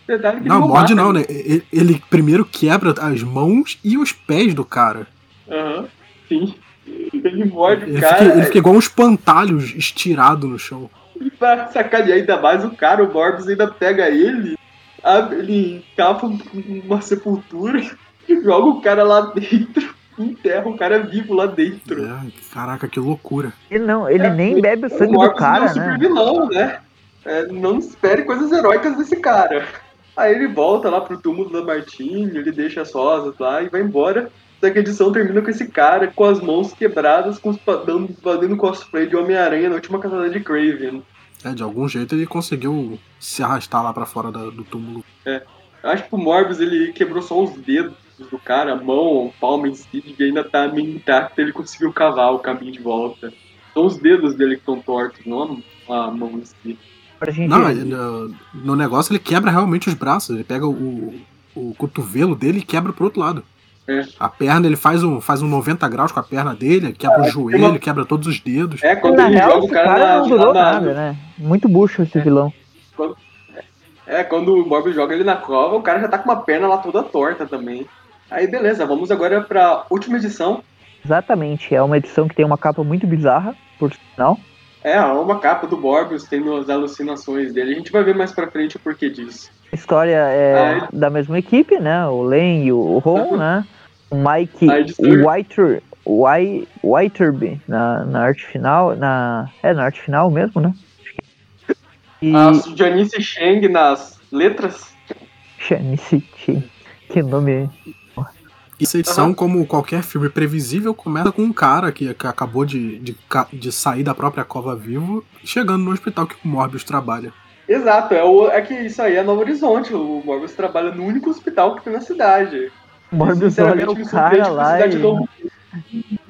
Que Não, ele morde mata, não, né? Ele, ele primeiro quebra as mãos e os pés do cara. Aham, sim. Ele morde Ele o cara. fica, ele fica igual uns pantalhos estirado no chão. E pra sacanear ainda mais o cara, o Morbius ainda pega ele, abre- ele cava uma sepultura, joga o cara lá dentro, enterra o cara vivo lá dentro. É, caraca, que loucura. Ele não, ele É, nem bebe o sangue do Morbius cara, é um né? super vilão, né? É, não espere coisas heróicas desse cara. Aí ele volta lá pro túmulo da Martini, ele deixa as rosas lá e vai embora. Só que a edição termina com esse cara com as mãos quebradas, com os, dando, fazendo cosplay de Homem-Aranha na última caçada de Craven. É, de algum jeito ele conseguiu se arrastar lá pra fora da- do túmulo. Eu acho que o Morbius ele quebrou só os dedos do cara, a mão, a palma em si, e ainda tá meio intacto, ele conseguiu cavar o caminho de volta. São os dedos dele que estão tortos, não a mão em si. Não, ele, no, no negócio ele quebra realmente os braços. Ele pega o, o cotovelo dele e quebra pro outro lado. É. A perna, ele faz um, faz um 90 graus com a perna dele, quebra o joelho, uma- quebra todos os dedos. É quando Na ele real, joga o cara, cara na, não durou na- nada, né? Muito bucho esse vilão. É, quando o Morbius joga ele na cova, o cara já tá com uma perna lá toda torta também. Aí beleza, vamos agora pra última edição. Exatamente, é uma edição que tem uma capa muito bizarra, por sinal. É, uma capa do Morbius tendo as alucinações dele. A gente vai ver mais pra frente o porquê disso. A história é Aí- da mesma equipe, né? O Len e o Ron, né? Mike. Whiter, White, Whiterby na, na arte final, na é na arte final mesmo, né? E A Janice Cheng nas letras. Shanice Chin, que nome Essa edição, Aham. como qualquer filme previsível, começa com um cara que, que acabou de, de, de sair da própria cova vivo, chegando no hospital que o Morbius trabalha. Exato, é, o, é que isso aí é Novo Horizonte. O Morbius trabalha no único hospital que tem na cidade. Morbius olha me o cara lá cidade e não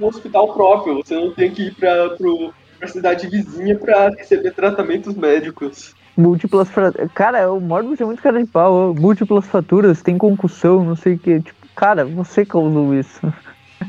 um hospital próprio. Você não tem que ir pra, pro, pra cidade vizinha pra receber tratamentos médicos. múltiplas fraturas. Cara, o Morbius é muito cara de pau. Múltiplas fraturas, tem concussão, não sei o que. Tipo, cara, você causou isso.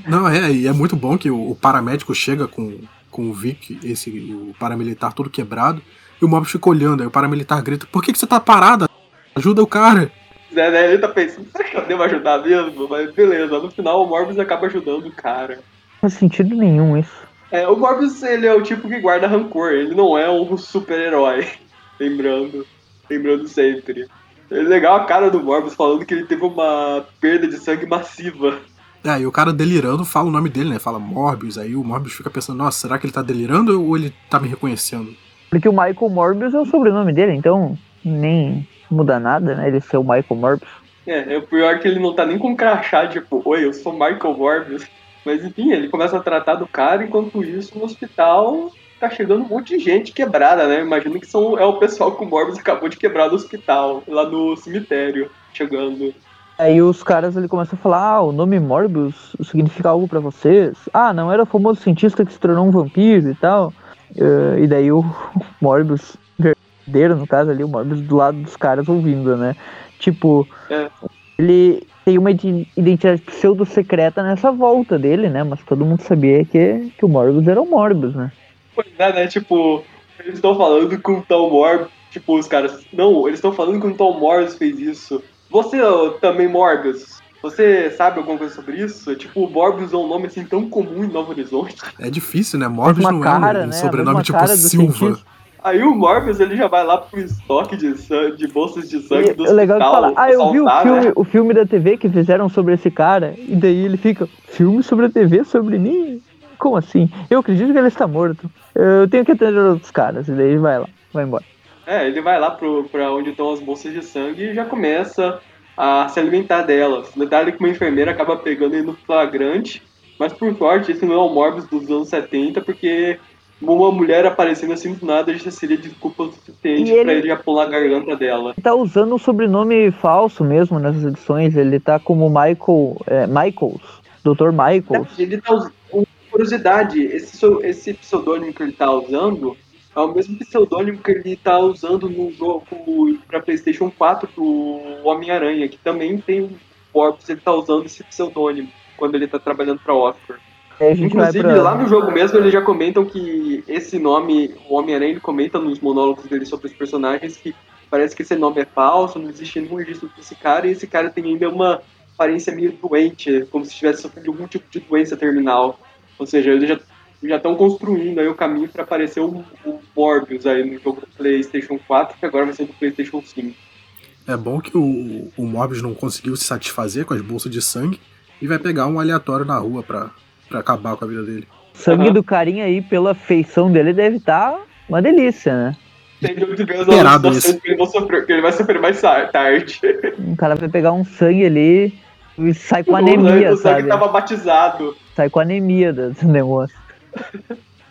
Não, é, e é muito bom que o, o paramédico chega com, com o Vic, esse, o paramilitar todo quebrado, e o Morbius fica olhando, aí o paramilitar grita, por que, que você tá parada? Ajuda o cara. Né, né, Ele tá pensando, será que eu devo ajudar mesmo? Mas beleza, no final o Morbius acaba ajudando o cara. Não faz sentido nenhum isso. É, o Morbius, ele é o tipo que guarda rancor, ele não é um super-herói. Lembrando, lembrando sempre. É legal a cara do Morbius falando que ele teve uma perda de sangue massiva. É, e o cara delirando fala o nome dele, né? Fala Morbius, aí o Morbius fica pensando, nossa, será que ele tá delirando ou ele tá me reconhecendo? Porque o Michael Morbius é o sobrenome dele, então nem muda nada, né? Ele ser o Michael Morbius. É, é o pior que ele não tá nem com crachá, tipo, oi, eu sou Michael Morbius. Mas enfim, ele começa a tratar do cara, enquanto isso no hospital tá chegando um monte de gente quebrada, né? Imagino que são, é o pessoal que o Morbius acabou de quebrar no hospital, lá no cemitério, chegando. Aí os caras ele começam a falar, ah, o nome Morbius significa algo pra vocês. Ah, não era o famoso cientista que se tornou um vampiro e tal. Eh, e daí o Morbius verdadeiro, no caso ali, o Morbius do lado dos caras ouvindo, né? Tipo, É. ele tem uma ide- identidade pseudo-secreta nessa volta dele, né? Mas todo mundo sabia que, que o Morbius era o Morbius, né? Pois é, né? Tipo, eles estão falando que o Tom Morbius. Tipo, os caras. Não, eles estão falando que o Tom Morbius fez isso. Você também, Morbius. Você sabe alguma coisa sobre isso? É Tipo, o Morbius é um nome assim tão comum em Novo Horizonte. É difícil, né? Morbius não é um, cara, um né? Sobrenome tipo cara Silva. cientista. Aí o Morbius ele já vai lá pro estoque de, sangue, de bolsas de sangue E do é legal que hospital. fala, ah, eu vi o assaltar, filme, né? o filme da TV que fizeram sobre esse cara, e daí ele fica, filme sobre a TV sobre mim? Como assim? Eu acredito que ele está morto. Eu tenho que atender outros caras, e daí ele vai lá, vai embora. É, ele vai lá pro, pra onde estão as bolsas de sangue e já começa a se alimentar delas. Detalhe que uma enfermeira acaba pegando ele no flagrante, mas por sorte esse não é o Morbius dos anos 70, porque uma mulher aparecendo assim do nada já seria desculpa o suficiente ele- pra ele já pular a garganta dela. Ele tá usando um sobrenome falso mesmo nessas edições, ele tá como Michael, é, Michaels, Dr. Michaels. Ele tá usando. Curiosidade, esse, esse pseudônimo que ele tá usando é o mesmo pseudônimo que ele tá usando no jogo pra Playstation 4 do Homem-Aranha, que também tem o Morbius, ele tá usando esse pseudônimo quando ele tá trabalhando pra Oscar. Inclusive, pra... lá no jogo mesmo, eles já comentam que esse nome, o Homem-Aranha, ele comenta nos monólogos dele sobre os personagens que parece que esse nome é falso, não existe nenhum registro desse cara, e esse cara tem ainda uma aparência meio doente, como se tivesse sofrido algum tipo de doença terminal. Ou seja, eles já já estão construindo aí o caminho para aparecer o, o Morbius aí no jogo do PlayStation 4, que agora vai ser do PlayStation 5. É bom que o, o Morbius não conseguiu se satisfazer com as bolsas de sangue e vai pegar um aleatório na rua pra, pra acabar com a vida dele. O sangue Aham. do carinha aí, pela feição dele, deve estar uma delícia, né? Tem de ver as alucinações que ele, vai sofrer, que ele vai sofrer mais tar- tarde. O cara vai pegar um sangue ali e sai com o anemia, o sangue sabe? tava batizado. Sai com anemia do negócio.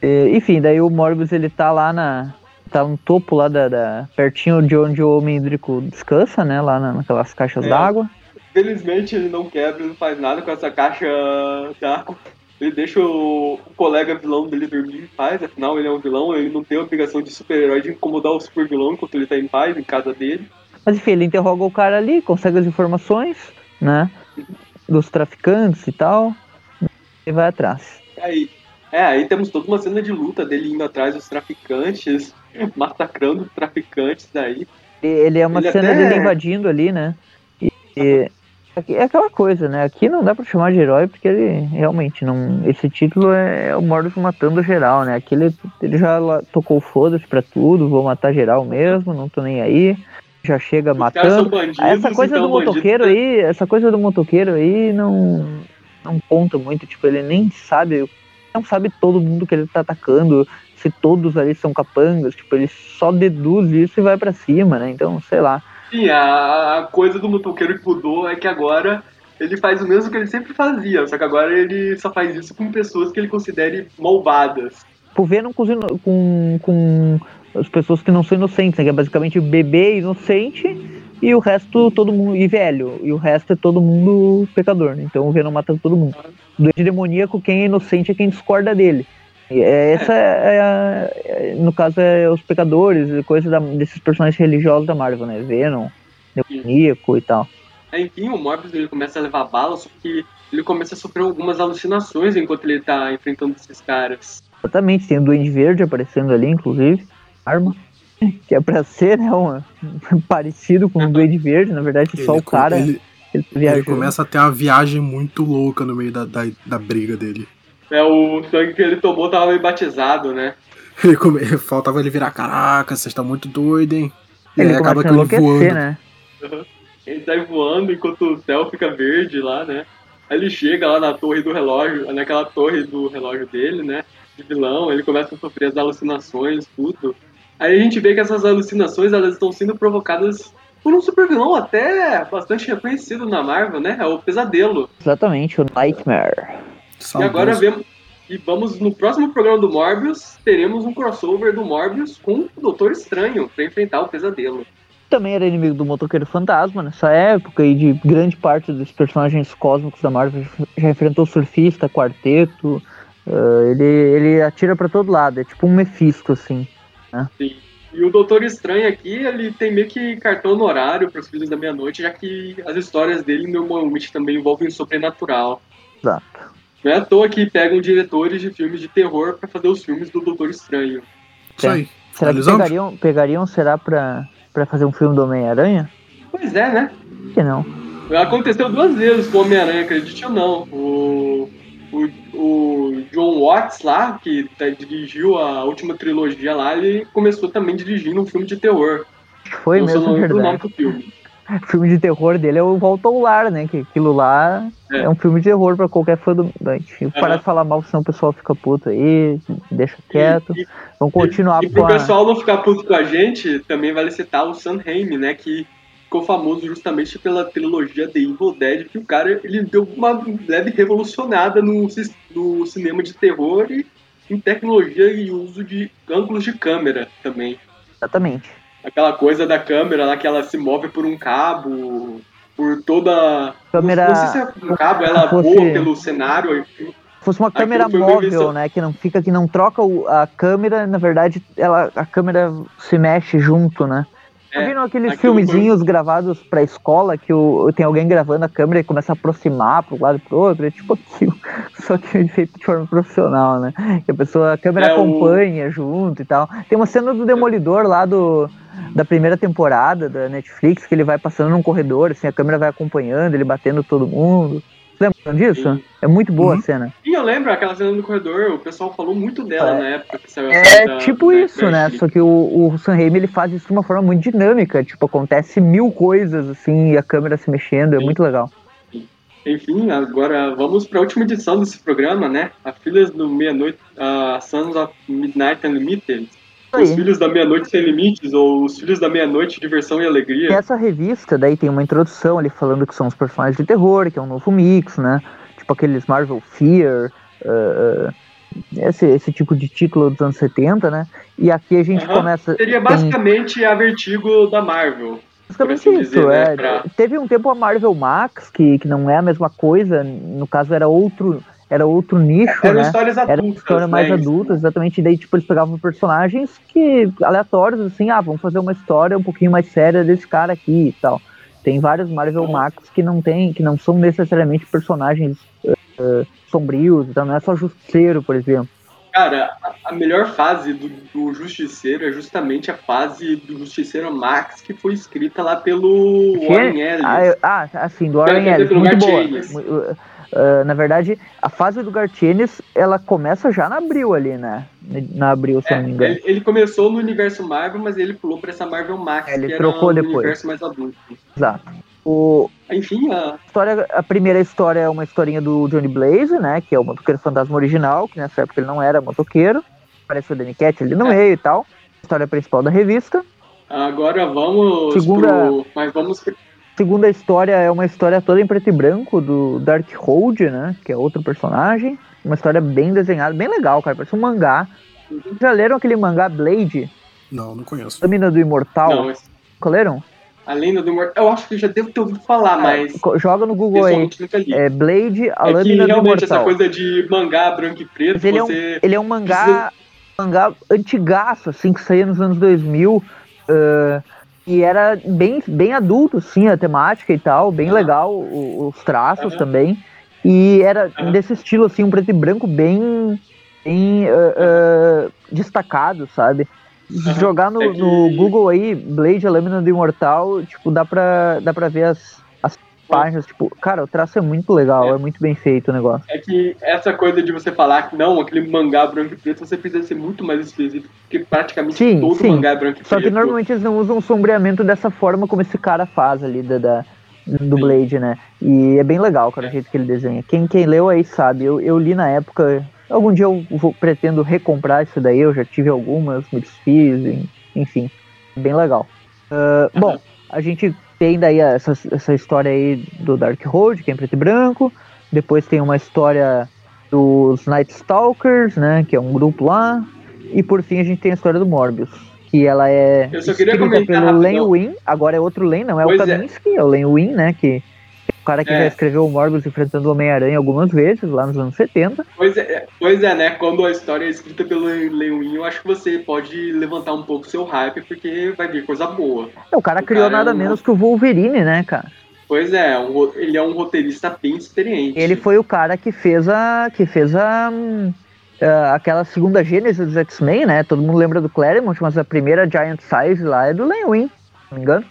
E, enfim, daí o Morbius ele tá lá na. tá no topo lá da. da- pertinho de onde o Mendrico descansa, né? Lá na- naquelas caixas É. d'água. Felizmente ele não quebra, não faz nada com essa caixa d'água. Ele deixa o, o colega vilão dele dormir em paz, afinal ele é um vilão, ele não tem a obrigação de super-herói de incomodar o super vilão enquanto ele tá em paz em casa dele. Mas enfim, ele interroga o cara ali, consegue as informações, né? Dos traficantes e tal. E vai atrás. Aí, é, aí temos toda uma cena de luta dele indo atrás dos traficantes, massacrando os traficantes daí. Ele é uma Ele cena até- dele invadindo ali, né? E, e é aquela coisa, né? Aqui não dá pra chamar de herói porque ele realmente não. Esse título é, é o Morbius matando geral, né? Aqui ele, ele já tocou foda-se pra tudo, vou matar geral mesmo, não tô nem aí. Já chega Os matando. bandidos, Essa coisa então do o bandido motoqueiro tá- aí, essa coisa do motoqueiro aí não, não conta muito, tipo, ele nem sabe, não sabe todo mundo que ele tá atacando, se todos ali são capangas, tipo, ele só deduz isso e vai pra cima, né? Então, sei lá. Sim, a, coisa do motoqueiro que mudou é que agora ele faz o mesmo que ele sempre fazia, só que agora ele só faz isso com pessoas que ele considere malvadas. Venom com, com, com as pessoas que não são inocentes, né? Que é basicamente bebê inocente e o resto todo mundo, e velho, e o resto é todo mundo pecador, né? Então o Venom mata todo mundo. Doente demoníaco, quem é inocente é quem discorda dele. E é- essa é, a- é- no caso, é os pecadores, e coisa da- desses personagens religiosos da Marvel, né? Venom, demoníaco e tal. Aí, Enfim, o Morbius ele começa a levar bala, só que ele começa a sofrer algumas alucinações enquanto ele tá enfrentando esses caras. Exatamente, tem o Duende Verde aparecendo ali, inclusive, arma. Que é pra ser, né, um, parecido com o Duende Verde, na verdade, só Ele o cara Ele, ele ele começa a ter uma viagem muito louca no meio da, da, da briga dele. É, o sangue que ele tomou tava meio batizado, né? Ele come- Faltava ele virar, caraca, vocês estão muito doidos, hein? E Ele aí acaba que ele voando. né? Ele sai voando enquanto o céu fica verde lá, né? Aí ele chega lá na torre do relógio, naquela torre do relógio dele, né? De vilão, ele começa a sofrer as alucinações, tudo. Aí a gente vê que essas alucinações elas estão sendo provocadas por um super vilão até bastante reconhecido na Marvel, né? É o Pesadelo. Exatamente, o Nightmare. E agora Saudoso. vemos. E vamos no próximo programa do Morbius, teremos um crossover do Morbius com o Doutor Estranho pra enfrentar o pesadelo. Também era inimigo do Motoqueiro Fantasma nessa época e de grande parte dos personagens cósmicos da Marvel já enfrentou surfista, quarteto. ah, ele, ele atira pra todo lado, é tipo um Mephisto, assim. Sim. E o Doutor Estranho aqui, ele tem meio que cartão horário para os Filhos da Meia-Noite, já que as histórias dele normalmente também envolvem o sobrenatural. Exato. Não é à toa que pegam diretores de filmes de terror para fazer os filmes do Doutor Estranho. Isso aí. Será que pegariam, pegariam será, pra, pra fazer um filme do Homem-Aranha? Pois é, né? Por que não? Aconteceu duas vezes com o Homem-Aranha, acredite ou não. O, o, o John Watts lá, que tá- dirigiu a última trilogia lá, ele começou também dirigindo um filme de terror. Foi só mesmo, não lembro o nome verdade. do filme. O filme de terror dele é o Volta ao Lar, né? Que aquilo lá é, É. um filme de terror pra qualquer fã do. Enfim, parar Aham. de falar mal, senão o pessoal fica puto aí, deixa quieto. E- Vamos continuar E com pro a. pessoal não ficar puto com a gente, também vale citar o Sam Raimi, né? Que ficou famoso justamente pela trilogia The Evil Dead, que o cara ele deu uma leve revolucionada no, no cinema de terror e em tecnologia e uso de ângulos de câmera também. Exatamente. Aquela coisa da câmera lá que ela se move por um cabo. por toda. Câmera- Não sei se é cabo, ela fosse- voa pelo cenário. fosse uma câmera móvel, né? Que não fica, que não troca a câmera, na verdade, ela, a câmera se mexe junto, né? Já É, viram aqueles aquilo foi- filmezinhos gravados pra escola que o, tem alguém gravando a câmera e começa a aproximar pro lado e pro outro? É tipo aquilo, só que feito de forma profissional, né? Que a pessoa, a câmera É, o- acompanha junto e tal. Tem uma cena do Demolidor lá do, da primeira temporada da Netflix que ele vai passando num corredor, assim, a câmera vai acompanhando, ele batendo todo mundo. Lembram disso? Sim. É muito boa Uhum. a cena. E eu lembro aquela cena do corredor, o pessoal falou muito dela É. na época que saiu a É da- tipo da- isso, da né? Só que o, o Sam Raimi ele faz isso de uma forma muito dinâmica. Tipo, acontece mil coisas assim e a câmera se mexendo. É Sim. muito legal. Enfim, agora vamos para a última edição desse programa, né? A Filhas do Meia-Noite, a Sons of Midnight Unlimited. Os Aí. Filhos da Meia-Noite Sem Limites, ou Os Filhos da Meia-Noite Diversão e Alegria. Nessa revista, daí tem uma introdução ali falando que são os personagens de terror, que é um novo mix, né? Tipo aqueles Marvel Fear, uh, esse, esse tipo de título dos anos 70, né? E aqui a gente Aham. começa. Seria tem- basicamente a Vertigo da Marvel. Basicamente assim isso, dizer, né, é. pra- Teve um tempo a Marvel Max, que, que não é a mesma coisa, no caso era outro, era outro nicho, Eram né? histórias Era adultas. uma história mais né? adulta, exatamente. E daí, tipo, eles pegavam personagens que aleatórios, assim, ah, vamos fazer uma história um pouquinho mais séria desse cara aqui e tal. Tem vários Marvel. Max que não tem, que não são necessariamente personagens eh, sombrios, então não é só Justiceiro, por exemplo. Cara, a- a melhor fase do, do Justiceiro é justamente a fase do Justiceiro Max que foi escrita lá pelo Warren Ellis. Ah, ah, assim, do Warren Ellis, muito boa. Uh, uh, na verdade, a fase do Garth Ennis, ela começa já na abril ali, né? Na abril, se É, não me engano. ele, ele começou no universo Marvel, mas ele pulou pra essa Marvel Max, É, ele que trocou era um depois. universo mais adulto. Exato. O, Enfim, a, história, a primeira história é uma historinha do Johnny Blaze, né? Que é o motoqueiro fantasma original, que nessa época ele não era motoqueiro. Apareceu o Danny Cat ali no É. meio e tal. História principal da revista. agora vamos Segunda- pro... Mas vamos... Segunda história é uma história toda em preto e branco do Darkhold, né? Que é outro personagem. Uma história bem desenhada, bem legal, cara. Parece um mangá. Já leram aquele mangá Blade, Não, não conheço. Lâmina do Imortal? Não, esse- leram? A Lenda do Imortal... Eu acho que eu já devo ter ouvido falar, mas... Co- Joga no Google aí. É Blade, a É Lâmina do realmente essa Imortal. coisa de mangá branco e preto, Mas ele é um-. Ele é um mangá, mangá antigaço, assim, que saía nos anos 2000. ah, e era bem, bem adulto, assim, a temática e tal. Bem Aham. legal o- os traços também. E era Aham. desse estilo, assim, um preto e branco bem, bem ah, ah, destacado, sabe? Aham. jogar no, É que- no Google aí, Blade, a Lâmina do Imortal, tipo, dá pra, dá pra ver as, as páginas. Tipo, cara, o traço é muito legal, É. é muito bem feito o negócio. É que essa coisa de você falar que não, aquele mangá branco e preto, você precisa ser muito mais específico, porque praticamente Sim, todo sim. mangá é branco e Só preto. que normalmente eles não usam o sombreamento dessa forma como esse cara faz ali da, da- do. Blade, né? E é bem legal, cara, É. o jeito que ele desenha. Quem, quem leu aí sabe, eu, eu li na época. Algum dia eu vou, pretendo recomprar isso daí, eu já tive algumas, me desfiz, en- enfim. Bem legal. Aham. Bom, a gente tem daí essa, essa história aí do Dark Road, que é em preto e branco. Depois tem uma história dos Night Stalkers, né? Que é um grupo lá. E por fim a gente tem a história do Morbius. Que ela é Eu só queria escrita pelo Len. Wein. Agora é outro Len, não é Pois o é. Kaminsky, é. o Len Wein, né? Que é o cara que É. já escreveu o Morbius enfrentando o Homem-Aranha algumas vezes, lá nos anos 70. Pois é, pois é, né? Quando a história é escrita pelo Lewin, eu acho que você pode levantar um pouco seu hype, porque vai vir coisa boa. É, O cara O criou cara é nada um- menos que o Wolverine, né, cara? Pois é, um ele é um roteirista bem experiente. Ele foi o cara que fez a. que fez a. ah, aquela segunda gênese dos X-Men, né? Todo mundo lembra do Claremont, mas a primeira Giant Size lá é do se não me engano.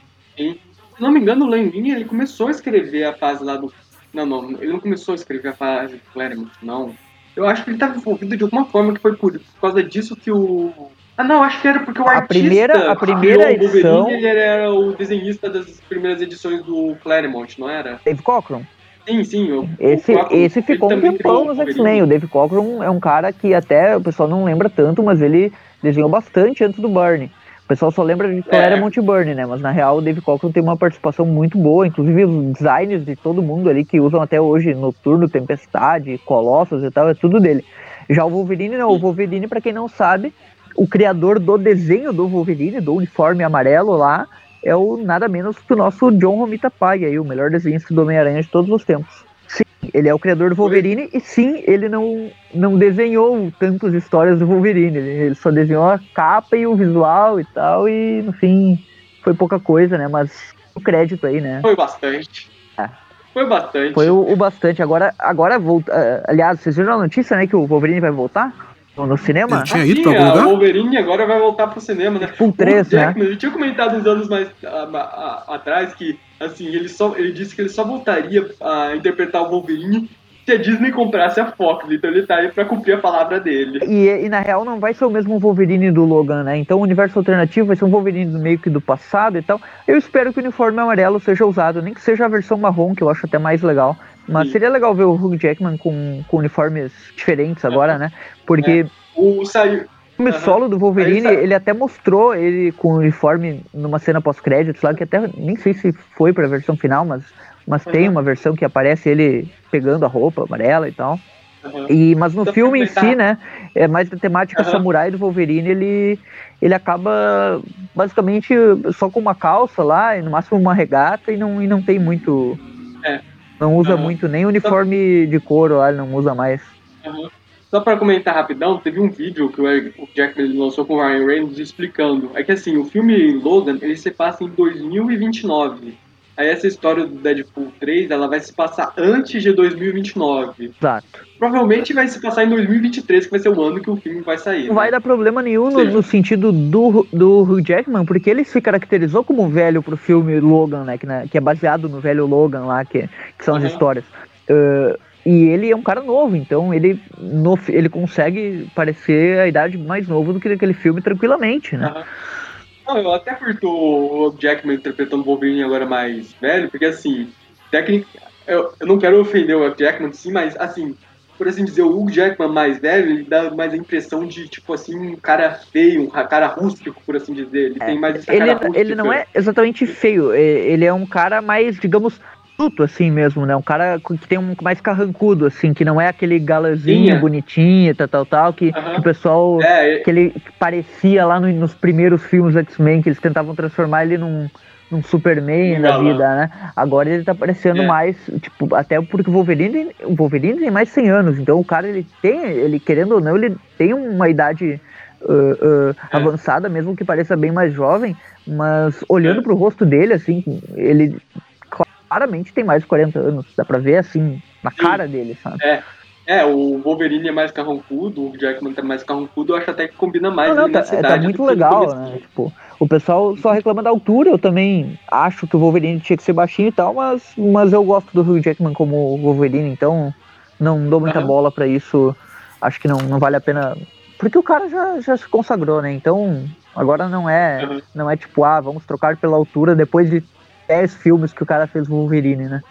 Se não me engano, o Lewin, ele começou a escrever a fase lá do... Não, não, ele não começou a escrever a fase do Claremont, não. Eu acho que ele estava envolvido de alguma forma que foi por, por causa disso que o... Ah, não, acho que era porque o A artista primeira- a primeira Wolverine, edição- ele era o desenhista das primeiras edições do Claremont, não era? Dave Cockrum. Sim, sim. Esse, Quaco, esse ficou um tempão nos. X-Men. O Dave Cockrum é um cara que até o pessoal não lembra tanto, mas ele desenhou bastante antes do Burnie. O pessoal só lembra de Claremont e Burnie, né? Mas na real o Dave Cockrum tem uma participação muito boa, inclusive os designs de todo mundo ali que usam até hoje Noturno, Tempestade, Colossus e tal, é tudo dele. Já o Wolverine não, o Wolverine, pra quem não sabe, o criador do desenho do Wolverine, do uniforme amarelo lá, é o nada menos que o nosso John Romita Pai, aí, o melhor desenhista do Homem-Aranha de todos os tempos. Sim, ele é o criador do Wolverine e sim, ele não, não desenhou tantas histórias do Wolverine, ele, só desenhou a capa e o visual e tal, e no fim foi pouca coisa, né? Mas o crédito aí, né? Foi bastante. É. Foi bastante. Foi o, o bastante. Agora, agora volta. ah, aliás, vocês viram a notícia, né? Que o Wolverine vai voltar no, no cinema? Ele tinha Ah, ido pra algum a lugar? Wolverine agora vai voltar pro cinema, né? Full 3, o né? Jackman, ele tinha comentado uns anos mais a- a- a- atrás que, assim, ele, só, ele disse que ele só voltaria a interpretar o Wolverine se a Disney comprasse a Fox. Então ele tá aí pra cumprir a palavra dele. E, e na real não vai ser o mesmo Wolverine do Logan, né? Então o universo alternativo vai ser um Wolverine do meio que do passado e tal. Eu espero que o uniforme amarelo seja usado, nem que seja a versão marrom, que eu acho até mais legal. Mas Sim. seria legal ver o Hugh Jackman com, com uniformes diferentes agora, né? Porque O saiu. o filme Aham. solo do Wolverine, ele até mostrou ele com o uniforme numa cena pós-créditos lá, que até nem sei se foi pra versão final, mas, mas tem Uhum. uma versão que aparece ele pegando a roupa amarela e tal. Aham. E, mas no pra filme em si, né, é mais da temática samurai do Wolverine, ele, ele acaba basicamente só com uma calça lá, e no máximo uma regata, e não, e não tem muito. Não usa Aham. muito, nem uniforme de couro lá, ele não usa mais. Aham. Só pra comentar rapidão, teve um vídeo que o Jackman lançou com o Ryan Reynolds explicando. É que assim, o filme Logan, ele se passa em 2029. Aí essa história do Deadpool 3, ela vai se passar antes de 2029. Exato. Provavelmente vai se passar em 2023, que vai ser o ano que o filme vai sair. Não né? vai dar problema nenhum no, no sentido do, do Hugh Jackman, porque ele se caracterizou como velho pro filme Logan, né? Que, né, que é baseado no velho Logan lá, que, que são as Uhum. histórias. Uh, e ele é um cara novo, então ele, no, ele consegue parecer a idade mais novo do que aquele filme tranquilamente, né? Aham. Não, eu até curto o Jackman interpretando o Wolverine agora mais velho, porque assim, técnica. Eu, eu não quero ofender o Jackman, sim, mas assim, por assim dizer, o Hugh Jackman mais velho, ele dá mais a impressão de, tipo assim, um cara feio, um ra- cara rústico, por assim dizer. Ele tem mais essa Ele, cara rústica. ele não é exatamente feio, e- ele é um cara mais, digamos, bruto assim mesmo, né? Um cara que tem um mais carrancudo, assim, que não é aquele galãzinho Sim, é. bonitinho, tal, tal, tal, que, Aham. que o pessoal É, que ele parecia lá no- nos primeiros filmes X-Men, que eles tentavam transformar ele num, num Superman Um da vida, né? Agora ele tá parecendo É. mais, tipo, até porque o Wolverine, o Wolverine tem mais de 100 anos, então o cara, ele tem, ele querendo ou não, ele tem uma idade uh, uh, É. avançada, mesmo que pareça bem mais jovem, mas olhando É. pro rosto dele, assim, ele claramente tem mais de 40 anos, dá pra ver, assim, na Sim. cara dele, sabe? é, o Wolverine é mais carrancudo, o Jackman tá mais carrancudo, eu acho até que combina mais Não, não, tá, nessa tá muito legal, né? Tipo, o pessoal só reclama da altura, eu também acho que o Wolverine tinha que ser baixinho e tal, mas, mas eu gosto do Hugh Jackman como Wolverine, então não dou muita Aham. bola pra isso. Acho que não, não vale a pena. Porque o cara já, já se consagrou, né? Então, agora não é, Aham. não é tipo, ah, vamos trocar pela altura depois de 10 filmes que o cara fez Wolverine, né?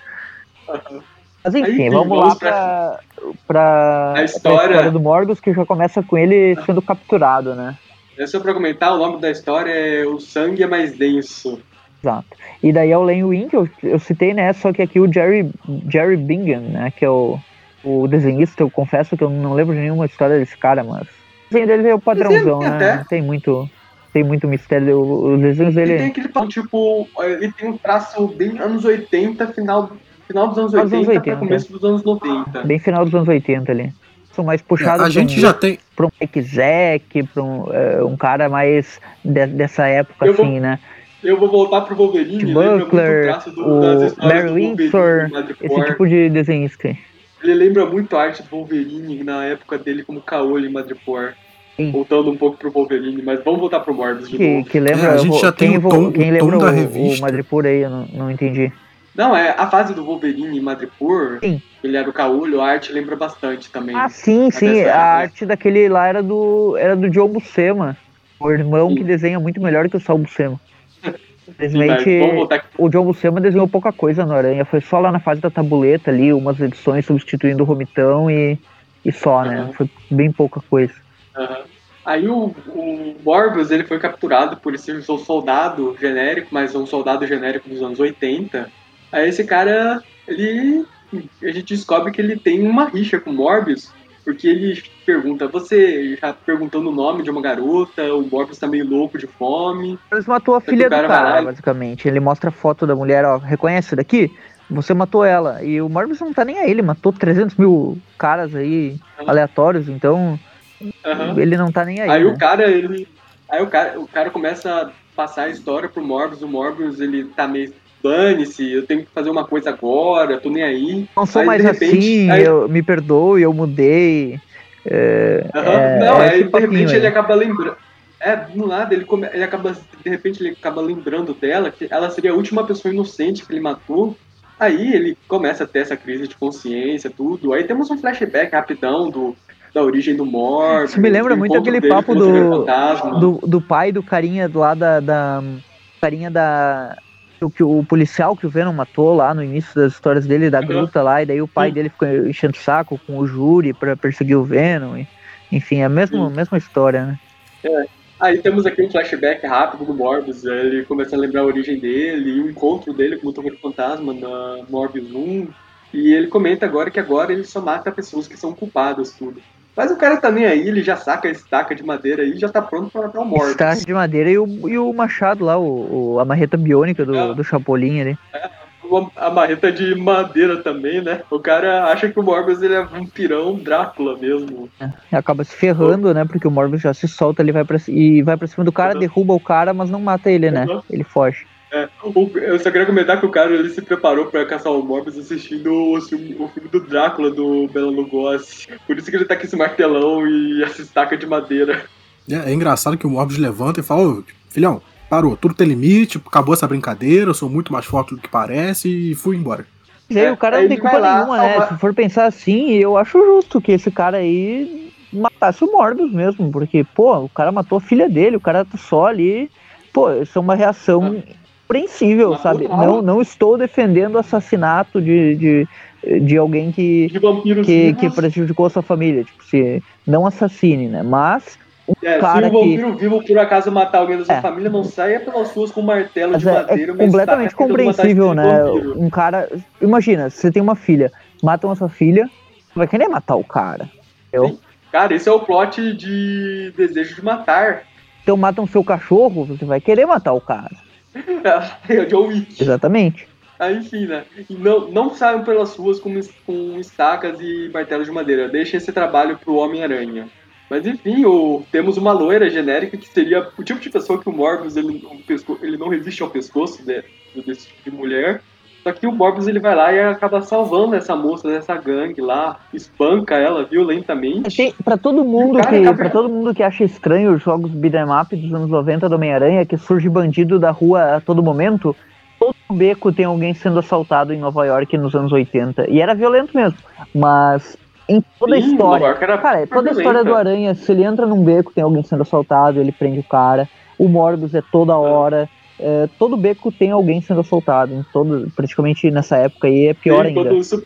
Mas enfim, Aí, vamos, lá pra, pra, pra história- história do Morgus, que já começa com ele sendo capturado, né? É só pra comentar, o nome da história é O Sangue é Mais Denso. Exato. E daí é o Len que eu, eu citei, né? Só que aqui o Jerry, Jerry Bingham, né? Que é o, o desenhista, eu confesso que eu não lembro de nenhuma história desse cara, mas. O desenho dele é o padrãozão, né? até. Não tem muito. Tem muito mistério. O- Os desenhos Ele tem dele. aquele tipo, ele tem um traço bem anos 80, final, final dos anos Final dos 80, anos pra 80. começo dos anos 90. Bem final dos anos 80 ali. São mais puxados a gente pra, um, já tem. pra um Mike Zack, pra um, é, um cara mais de- dessa época, Eu vou- assim, né? Eu vou voltar pro Wolverine, De lembra muito o Buckler, traço do, o Barry Windsor. Esse tipo de desenhista. Ele lembra muito a arte do Wolverine na época dele como Caolho em Madripoor. Sim. Voltando um pouco pro Wolverine, mas vamos voltar pro Morbius de Que, novo. que lembra. É, a gente já quem tem o tom- quem o tom lembra da o, revista. o Madripoor aí, eu não, não entendi. Não, é a fase do Wolverine em Madripoor, Sim. ele era o Caolho, a arte lembra bastante também. Ah, sim, sim. dessa A arte daquele lá era do, era do John Buscema. O irmão Sim. que desenha muito melhor que o Sal Buscema. Sim, Infelizmente, o John Buscema desenhou pouca coisa no Aranha. Foi só lá na fase da tabuleta ali, umas edições substituindo o Romitão e, e só, né? Uhum. Foi bem pouca coisa. Aham. Aí o, o Morbius ele foi capturado por ser um soldado genérico, mas um soldado genérico dos anos 80. Aí esse cara, ele. A gente descobre que ele tem uma rixa com o Morbius, porque ele pergunta, você já perguntando o nome de uma garota, o Morbius tá meio louco de fome. Eles matou a filha do cara cara, basicamente. Ele mostra a foto da mulher, ó, reconhece daqui? Você matou ela. E o Morbius não tá nem aí, ele matou 300 mil caras aí aleatórios, então Aham. ele não tá nem aí. Aí né? o cara, ele. Aí o cara, o cara começa a passar a história pro Morbius, o Morbius ele tá meio. Dane-se, eu tenho que fazer uma coisa agora, eu tô nem aí. Não sou Aí, mais de repente, assim, aí- eu, me perdoe, eu mudei. É, Aham. é, não, é aí de repente aí. ele acaba lembrando. É, do nada, ele, come... ele acaba. De repente ele acaba lembrando dela, que ela seria a última pessoa inocente que ele matou. Aí ele começa a ter essa crise de consciência, tudo. Aí temos um flashback rapidão do, da origem do Morbius. Isso me lembra muito aquele papo do- do, do pai do carinha lá da. da carinha da. O, que o policial que o Venom matou lá no início das histórias dele, da Uhum. gruta lá, e daí o pai dele ficou enchendo o saco com o júri pra perseguir o Venom. e- enfim, é a mesma, mesma história, né? Aí temos aqui um flashback rápido do Morbius, ele começa a lembrar a origem dele, e o encontro dele com o Motor Fantasma na Morbius 1, e ele comenta agora que agora ele só mata pessoas que são culpadas, tudo. Mas o cara tá nem aí, ele já saca a estaca de madeira aí e já tá pronto pra matar o Morbius. Estágio de madeira e o, e o machado lá, o, o- a marreta biônica do, É. do Chapolin ali. Uma- A marreta de madeira também, né? O cara acha que o Morbius ele é vampirão Drácula mesmo. E acaba se ferrando, né? Porque o Morbius já se solta ali vai pra, e vai pra cima do cara, Uhum. derruba o cara, mas não mata ele, né? Uhum. Ele foge. É, o- eu só queria comentar que o cara ele se preparou pra caçar o Morbius assistindo o filme, o filme do Drácula do Bela Lugosi. Por isso que ele tá com esse martelão e essa estaca de madeira. É, é engraçado que o Morbius levanta e fala, ô, filhão, parou, tudo tem limite, acabou essa brincadeira, eu sou muito mais forte do que parece e fui embora. Aí É, o cara aí não tem culpa lá, nenhuma, né? Se for pensar assim, eu acho justo que esse cara aí matasse o Morbius mesmo, porque, pô, o cara matou a filha dele, o cara tá só ali. Pô, isso é uma reação compreensível, sabe? não. Não, estou defendendo o assassinato de, de, de alguém que, De que, vivos. que prejudicou a sua família. Tipo, se não assassine, né? Mas É, cara se o vampiro vivo por acaso matar alguém da sua É. família, não saia pelas ruas com um martelo Mas de é, madeira. é uma completamente compreensível, né? vampiro. Um cara. Imagina, você tem uma filha, matam a sua filha, você vai querer matar o cara. Sim. Cara, esse é o plot de Desejo de Matar. Então matam seu cachorro, você vai querer matar o cara. É o John Wick. Exatamente. Ah, enfim, né? Não, não saiam pelas ruas com, com estacas e martelos de madeira. Deixem esse trabalho pro Homem-Aranha. Mas enfim, o, temos uma loira genérica que seria o tipo de pessoa que o Morbius ele, ele não resiste ao pescoço de, desse tipo de mulher. Só que o Morbius ele vai lá e acaba salvando essa moça dessa gangue lá, espanca ela violentamente. Pra todo mundo cara que para todo mundo que acha estranho os jogos beat'em up dos anos 90 do Homem-Aranha, que surge bandido da rua a todo momento, todo beco tem alguém sendo assaltado em Nova York nos anos 80. E era violento mesmo. Mas em toda a história. Cara, é toda a história do. Aranha, se ele entra num beco, tem alguém sendo assaltado, ele prende o cara. O Morbius é toda hora. É, todo beco tem alguém sendo assaltado. Em todo, praticamente nessa época aí é pior Sim, ainda. su-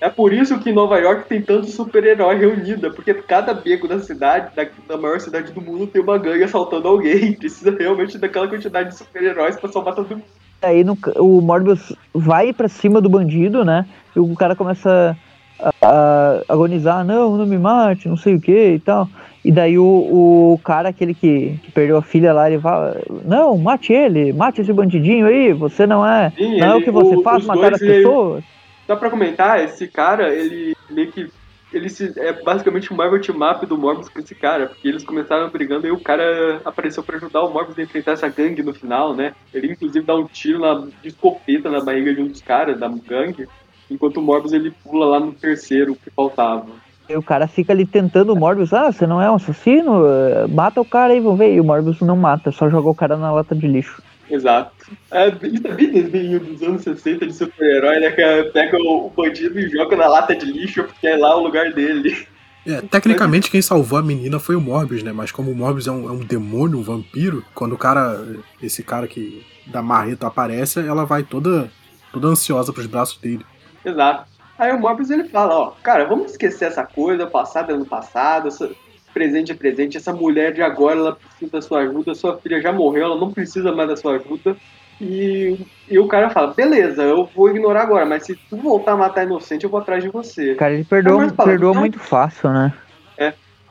É por isso que Nova York tem tanto super-herói reunida, porque cada beco da cidade, da, da maior cidade do mundo, tem uma gangue assaltando alguém. Precisa realmente daquela quantidade de super-heróis pra salvar todo mundo. Aí no- o Morbius vai pra cima do bandido, né? E o cara começa a, a agonizar, não, não me mate, não sei o que e tal. E daí o, o cara, aquele que, que perdeu a filha lá, ele vai, não, mate ele, mate esse bandidinho aí, você não é, Sim, não é o ele- que você o- faz, matar as ele- pessoas. Só pra comentar, esse cara, ele meio que. Ele se, é basicamente um Marvel Team Up do Morbius com esse cara, porque eles começaram brigando e o cara apareceu pra ajudar o Morbius a enfrentar essa gangue no final, né? Ele inclusive dá um tiro na, de escopeta na barriga de um dos caras da gangue, enquanto o Morbius ele pula lá no terceiro que faltava. E o cara fica ali tentando o Morbius, ah, você não é um assassino? Eh, Mata o cara aí, vamos ver. E o Morbius não mata, só joga o cara na lata de lixo. Exato. É, isso é bem desenho dos anos 60 de super-herói, né? Que é, pega o, o bandido e joga na lata de lixo, porque é lá o lugar dele. É, tecnicamente quem salvou a menina foi o Morbius, né? Mas como o Morbius é um, é um demônio, um vampiro, quando o cara, esse cara que da marreta aparece, ela vai toda, toda ansiosa pros braços dele. Exato. Aí o Morbius ele fala, ó, cara, vamos esquecer essa coisa, passado é ano passado, essa- presente é presente, essa mulher de agora, ela precisa da sua ajuda, sua filha já morreu, ela não precisa mais da sua ajuda. E, e o cara fala, beleza, eu vou ignorar agora, mas se tu voltar a matar inocente, eu vou atrás de você. Cara, ele perdoa, fala, perdoa muito fácil, né?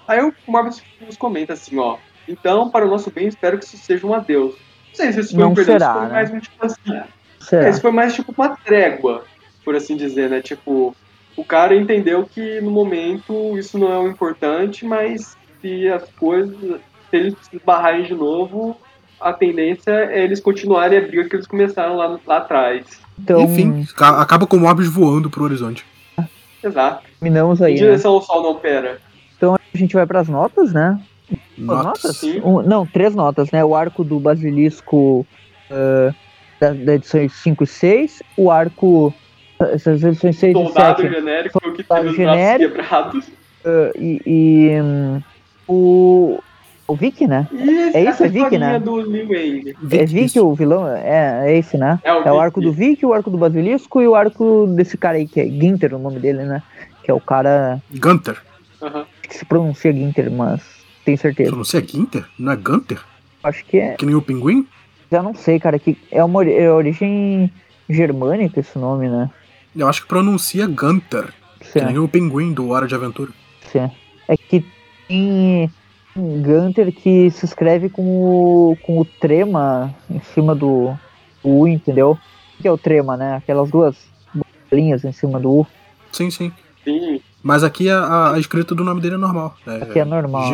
Aí o Morbius nos comenta assim, ó. Então, para o nosso bem, espero que isso seja um adeus. Não sei se isso foi Não um perdão, será, isso foi né? mais um tipo assim. Será? Esse foi mais tipo uma trégua, por assim dizer, né? Tipo, o cara entendeu que no momento isso não é o importante, mas se as coisas, se eles se esbarrarem de novo, a tendência é eles continuarem a briga que eles começaram lá, lá atrás. Então, Enfim, ca- acaba com o Morbius voando pro horizonte. Exato. terminamos Em aí, né? direção ao sol não opera. Então a gente vai pras notas, né? Notas. notas? Sim. Um- não, três notas, né? O arco do Basilisco ah, da, da edição 5 e 6, o arco. Essas edições 6 e Soldado 7 genérico que Soldado teve os genérico. quebrados. ah, e, e, hum, o. O Vic, né? E É isso, é Vic, né? do Liu Wang. é Vic isso. o vilão? É, é esse, né? É o, É o Vic. arco do Vic, o arco do Basilisco e o arco desse cara aí, que é Ginter, o nome dele, né? Que é o cara Gunter. Aham. que se pronuncia Ginter, mas tenho certeza. Pronuncia Ginter? Não é Gunter? Acho que é. Que nem o pinguim? Já não sei, cara, que é uma é origem germânica esse nome, né? Eu acho que pronuncia Gunter. Que Certo. nem o pinguim do Hora de Aventura. Sim. É que tem um Gunter que se escreve com o, com o trema em cima do U, entendeu? O que é o trema, né? Aquelas duas linhas em cima do U. Sim, sim. Sim. Mas aqui a, a- a escrita do nome dele é normal. É Aqui é normal.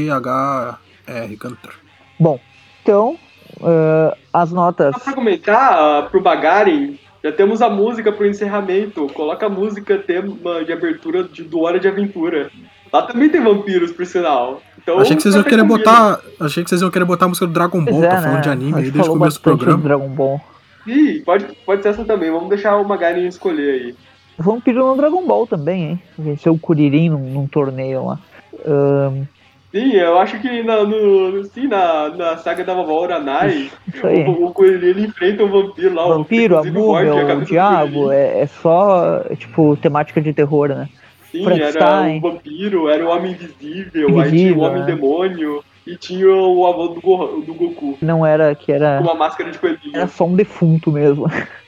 G-U-N-T-H-R, Gunter. Bom, então, ah, as notas. Só pra comentar, ah, pro Bagarin, já temos a música pro encerramento. Coloca a música tema de abertura de, do Hora de Aventura. Lá também tem vampiros, por sinal. Então, Achei que vocês iam café querer botar. Achei que vocês iam querer botar a música do Dragon Ball, é, tá falando né? de anime aí desde o começo do programa. do Dragon Ball. Sim, pode, pode ser essa também. Vamos deixar o Magarin escolher aí. Vampiro no Dragon Ball também, hein? Venceu o Kuririn num, num torneio lá. Ahn, Sim, eu acho que na, no, sim, na, na saga da vovó aí. o, o Coelhinho ele enfrenta um vampiro lá. o- vampiro, a Búbia, o Diabo, é, é só, tipo, temática de terror, né? Sim, era um vampiro, era o Homem Invisível, aí tinha Invisível, o Homem né? Demônio e tinha o avô do, Go- do Goku, Não era que era, uma máscara de coelhinho. era só um defunto mesmo.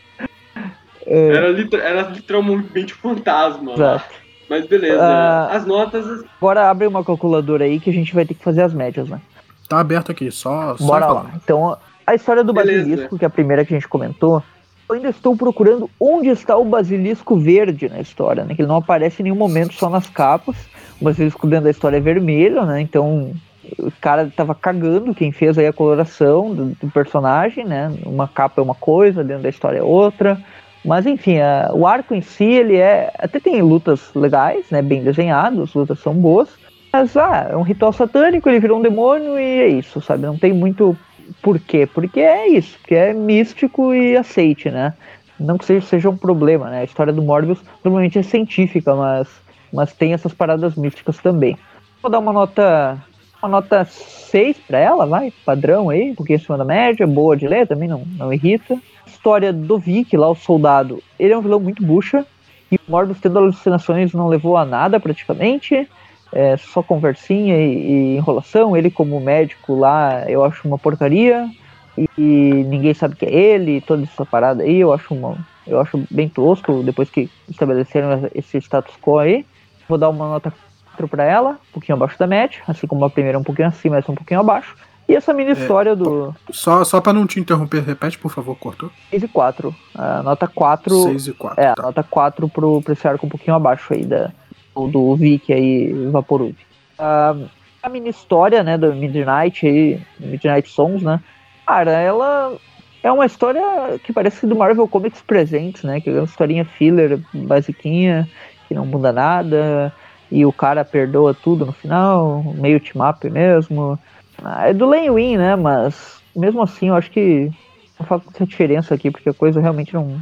É, Era, liter- era literalmente um fantasma. exato. Mas beleza. Ah. As notas. Agora abre uma calculadora aí que a gente vai ter que fazer as médias, né? Tá aberto aqui, só. só Bora falar. lá. Então, a história do Beleza. basilisco, que é a primeira que a gente comentou, eu ainda estou procurando onde está o basilisco verde na história, né? Que ele não aparece em nenhum momento só nas capas. O basilisco dentro da história é vermelho, né? Então, o cara tava cagando quem fez aí a coloração do, do personagem, né? Uma capa é uma coisa, dentro da história é outra. Mas enfim, a- o arco em si, ele é. Até tem lutas legais, né? Bem desenhadas, as lutas são boas. Mas, ah, é um ritual satânico, ele virou um demônio e é isso, sabe? Não tem muito por quê. Porque é isso, porque é místico e aceite, né? Não que seja, seja um problema, né? A história do Morbius normalmente é científica, mas, mas tem essas paradas místicas também. Vou dar uma nota. Uma nota 6 pra ela, vai, padrão aí, um pouquinho acima da média, boa de ler, também não, não irrita. História do Vic, lá o soldado, ele é um vilão muito bucha, e o Morbius tendo alucinações não levou a nada praticamente é só conversinha e, e enrolação. Ele, como médico lá, eu acho uma porcaria. E, e ninguém sabe que é ele, toda essa parada aí, eu acho uma, eu acho bem tosco depois que estabeleceram esse status quo aí. Vou dar uma nota 4 pra ela, um pouquinho abaixo da média, assim como a primeira um pouquinho acima, essa um pouquinho abaixo. E essa mini história do Só, só pra não te interromper, repete, por favor, cortou. 6 e 4. A nota 4. 6 e 4. É, tá. nota 4 pro, pro esse arco um pouquinho abaixo aí da, do, do Vic aí, Vaporub. Ah, a mini história, né, do Midnight aí, Midnight Songs, né? Cara, ela é uma história que parece do Marvel Comics Presents, né? Que é uma historinha filler, basiquinha, que não muda nada, e o cara perdoa tudo no final, meio team-up mesmo. Ah, é do Len Win, né? Mas mesmo assim, eu acho que não faz muita diferença aqui, porque a coisa realmente não.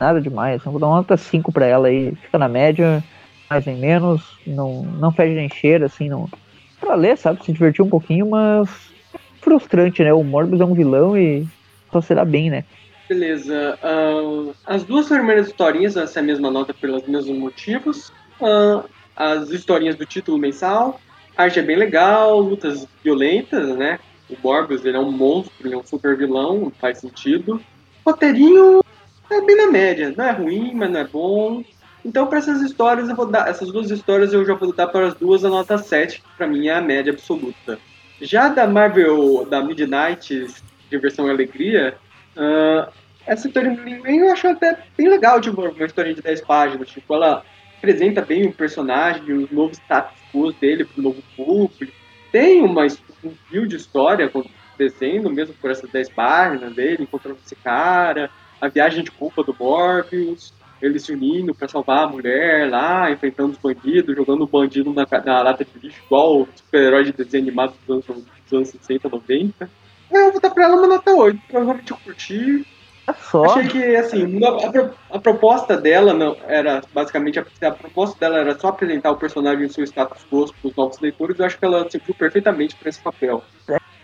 Nada demais. Eu vou dar uma nota 5 pra ela aí. Fica na média, mais nem menos. Não, não fede nem cheira, assim, não. Pra ler, sabe? Se divertir um pouquinho, mas. Frustrante, né? O Morbius é um vilão e só será bem, né? Beleza. ahn, as duas primeiras historinhas, essa é a mesma nota pelos mesmos motivos. Ahn, as historinhas do título mensal. Arte é bem legal, lutas violentas, né? o Morbius ele é um monstro, ele é um super vilão, faz sentido. Roteirinho é bem na média, não é ruim, mas não é bom. Então, para essas histórias, eu vou dar. Essas duas histórias eu já vou dar para as duas a nota 7, que pra mim é a média absoluta. Já da Marvel, da Midnight, de versão Alegria, ah, essa história eu acho até bem legal, tipo, uma história de 10 páginas. Tipo, ela apresenta bem o personagem, os novos status quo dele pro novo público. Tem uma, um fio de história acontecendo, mesmo por essas 10 páginas dele, encontrando esse cara, a viagem de culpa do Morbius, ele se unindo pra salvar a mulher lá, enfrentando os bandidos, jogando o bandido na, na lata de lixo, igual o super-herói de desenho animado dos anos, dos anos 60, 90. Eu vou dar pra ela uma nota 8, provavelmente eu curti. É só. Achei que, assim, a, a pro- a proposta dela não era, basicamente, a, a proposta dela era só apresentar o personagem em seu status quo para os novos leitores, eu acho que ela serviu perfeitamente para esse papel.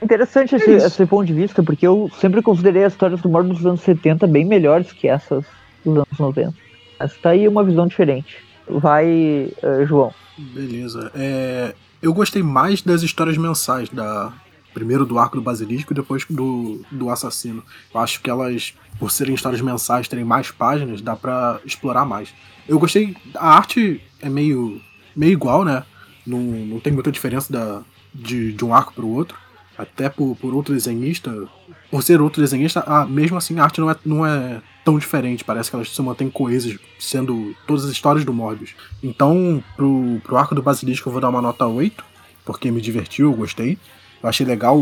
Interessante esse, É isso. esse ponto de vista, porque eu sempre considerei as histórias do Morbius dos anos 70 bem melhores que essas dos anos 90. Mas tá aí uma visão diferente. Vai, eh, João. Beleza. É, eu gostei mais das histórias mensais, da primeiro do arco do basilisco e depois do, do assassino. Eu acho que elas, por serem histórias mensais, terem mais páginas, dá pra explorar mais. Eu gostei. A arte é meio, meio igual, né? Não, não tem muita diferença da, de, de um arco pro outro. Até por, por outro desenhista. Por ser outro desenhista, a, mesmo assim a arte não é, não é tão diferente. Parece que elas se mantêm coesas, sendo todas as histórias do Morbius. Então, pro, pro arco do Basilisco eu vou dar uma nota 8, porque me divertiu, eu gostei. Eu achei legal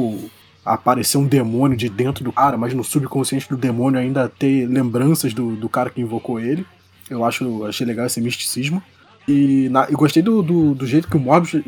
aparecer um demônio de dentro do cara, mas no subconsciente do demônio ainda ter lembranças do, do cara que invocou ele. Eu acho, achei legal esse misticismo. E na, eu gostei do, do, do jeito que o Morbius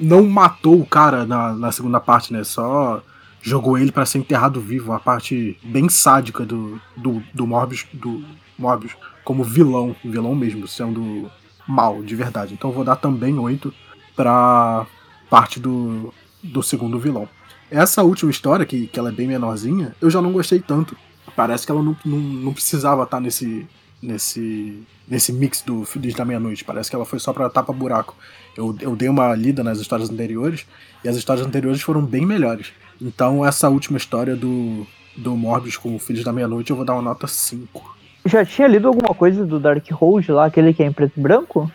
não matou o cara na, na segunda parte, né? Só jogou ele pra ser enterrado vivo. Uma parte bem sádica do, do, do Morbius, do Morbius como vilão, vilão mesmo, sendo mal, de verdade. Então vou dar também 8 pra parte do, do segundo vilão. Essa última história, que, que ela é bem menorzinha, eu já não gostei tanto. Parece que ela não, não, não precisava estar nesse, nesse, nesse mix do Feliz da Meia-Noite. Parece que ela foi só pra tapa buraco. Eu, eu dei uma lida nas histórias anteriores e as histórias anteriores foram bem melhores. Então essa última história do, do Morbius com o Filhos da Meia-Noite eu vou dar uma nota 5. Já tinha lido alguma coisa do Dark Hold lá, aquele que é em preto e branco?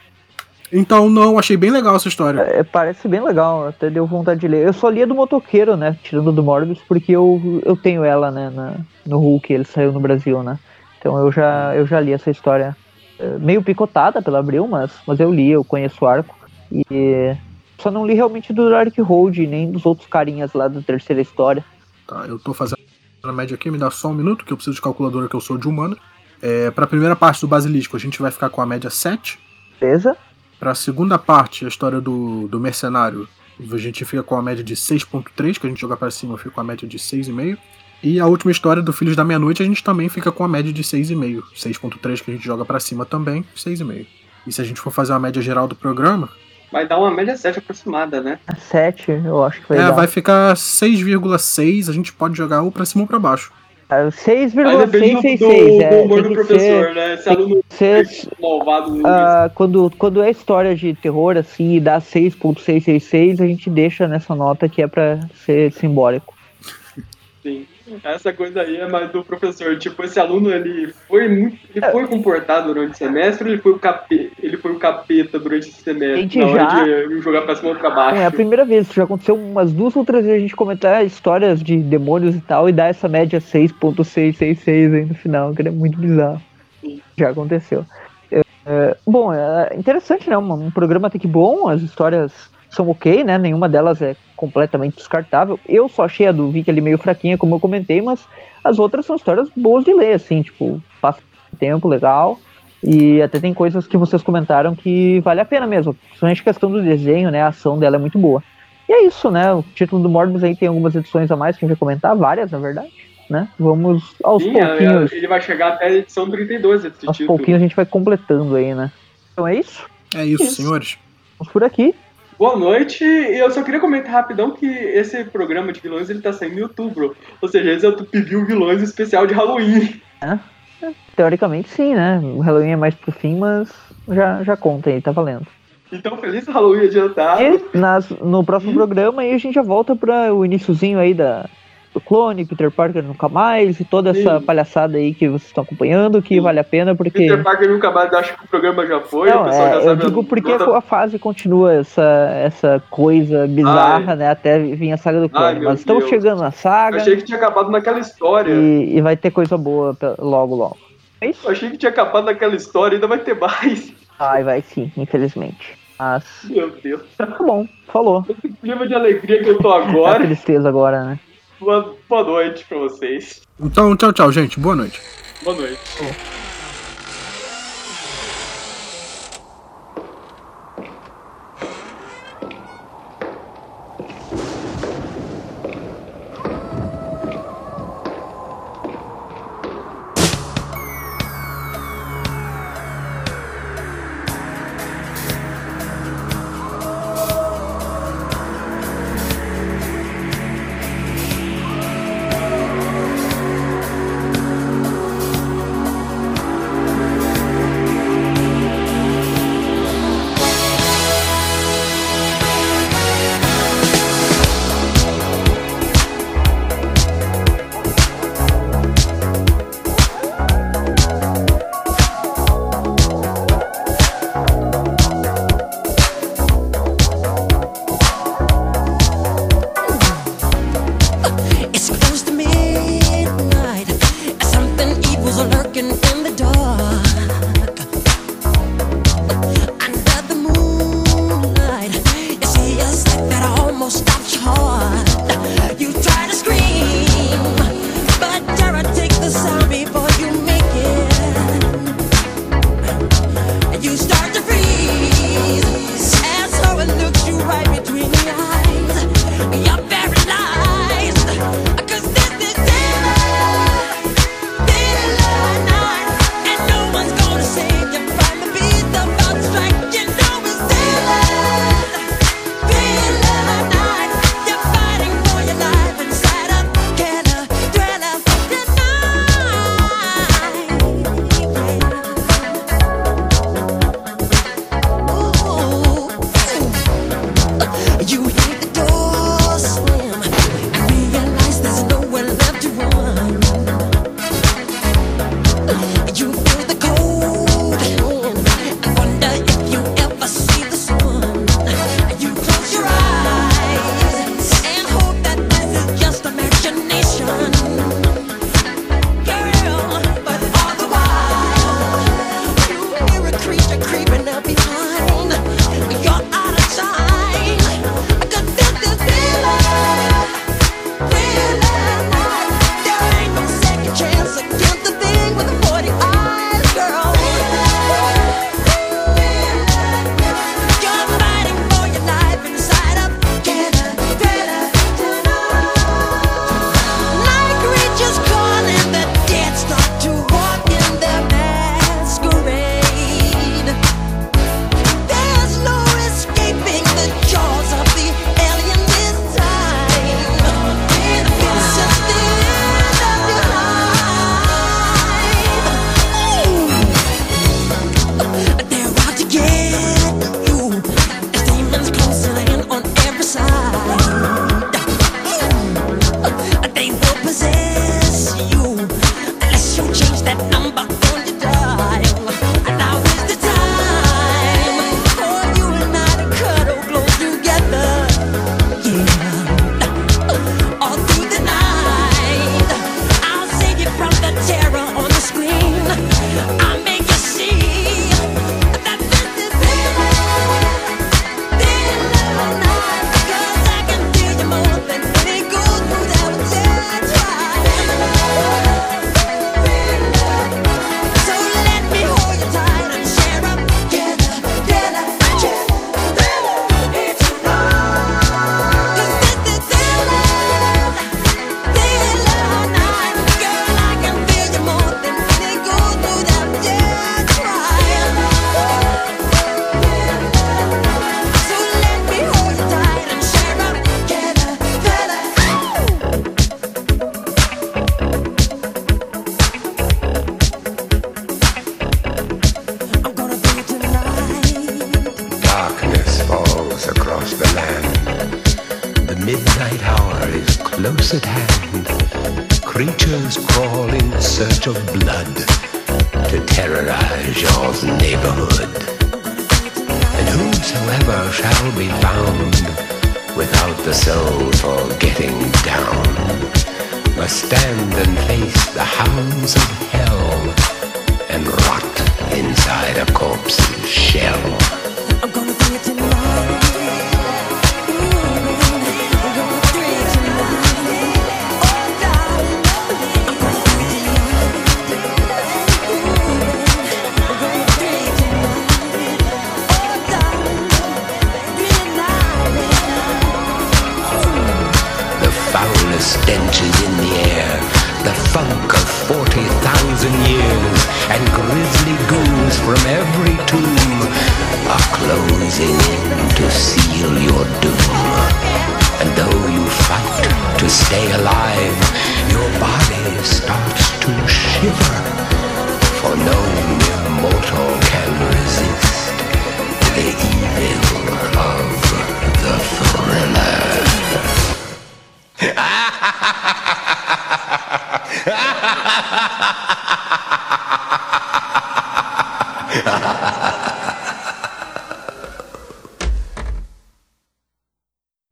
Então não, achei bem legal essa história. É, parece bem legal, até deu vontade de ler. Eu só lia do motoqueiro, né? Tirando do Morbius, porque eu, eu tenho ela, né? Na, no Hulk, ele saiu no Brasil, né? Então eu já, eu já li essa história é, meio picotada pela Abril, mas, mas eu li, eu conheço o arco. E só não li realmente do Dark Hold, nem dos outros carinhas lá da terceira história. Tá, eu tô fazendo a média aqui, me dá só um minuto, que eu preciso de calculadora que eu sou de humano. É, pra primeira parte do Basilisco, a gente vai ficar com a média 7. Beleza? Pra segunda parte, a história do, do mercenário, a gente fica com a média de 6.3, que a gente joga pra cima, fica com a média de 6,5. E a última história do Filhos da Meia-Noite, a gente também fica com a média de 6,5. 6.3 que a gente joga pra cima também, 6,5. E se a gente for fazer uma média geral do programa, Vai dar uma média 7 aproximada, né? A 7, eu acho que vai é, dar. vai ficar 6,6, a gente pode jogar ou pra cima ou pra baixo. Ah, Aí depende do, 6,666, do, é. do humor do professor, ser- né? Esse aluno ser malvado no Ah, quando, quando é história de terror, assim, e dá 6.666, a gente deixa nessa nota que é pra ser simbólico. Sim. Essa coisa aí é mais do professor. Tipo, esse aluno, ele foi muito. Ele foi comportado durante o semestre ou ele foi o capeta, ele foi o capeta durante esse semestre? Gente, na hora já- de jogar pra cima ou pra baixo. É a primeira vez, isso já aconteceu umas duas ou três vezes a gente comentar histórias de demônios e tal, e dar essa média 6.666 aí no final, que é muito bizarro. Sim. Já aconteceu. É, é, bom, é interessante, né? Um, um programa até que bom, as histórias são ok, né? Nenhuma delas é completamente descartável. Eu só achei a do Vic ali meio fraquinha, como eu comentei, mas as outras são histórias boas de ler, assim, tipo, passa tempo legal. E até tem coisas que vocês comentaram que vale a pena mesmo. Principalmente a questão do desenho, né? A ação dela é muito boa. E é isso, né? O título do Morbius aí tem algumas edições a mais que a gente vai comentar, várias, na verdade. Né? Vamos aos Sim, é, pouquinhos. ele vai chegar até a edição 32 desse Aos título. pouquinhos a gente vai completando aí, né? Então é isso. É isso, Isso. senhores. Vamos por aqui. Boa noite, e eu só queria comentar rapidão que esse programa de vilões ele tá saindo em outubro. Ou seja, esse é o Tupiviu Vilões especial de Halloween. Teoricamente sim, né? O Halloween é mais pro fim, mas já, já conta aí, tá valendo. Então, feliz Halloween adiantado. E nas, no próximo programa aí a gente já volta para o iníciozinho aí da, do clone, Peter Parker nunca mais e toda essa Sim. palhaçada aí que vocês estão acompanhando, que Sim. vale a pena porque. Peter Parker nunca mais acha que o programa já foi, Não, pessoal já é, eu digo porque a fase continua essa, essa coisa bizarra, né? Até vir a saga do clone. Ai, Mas estamos Deus. chegando na Eu saga achei que tinha acabado naquela história. e, e vai ter coisa boa logo, logo. É isso? Eu achei que tinha acabado naquela história, ainda vai ter mais. Ai, vai sim, infelizmente. Mas Meu Deus. tá bom, falou. Esse clima de alegria que eu tô É agora. tristeza agora, né? Boa, boa noite pra vocês. Então, tchau, tchau, gente. Boa noite. Boa noite. It's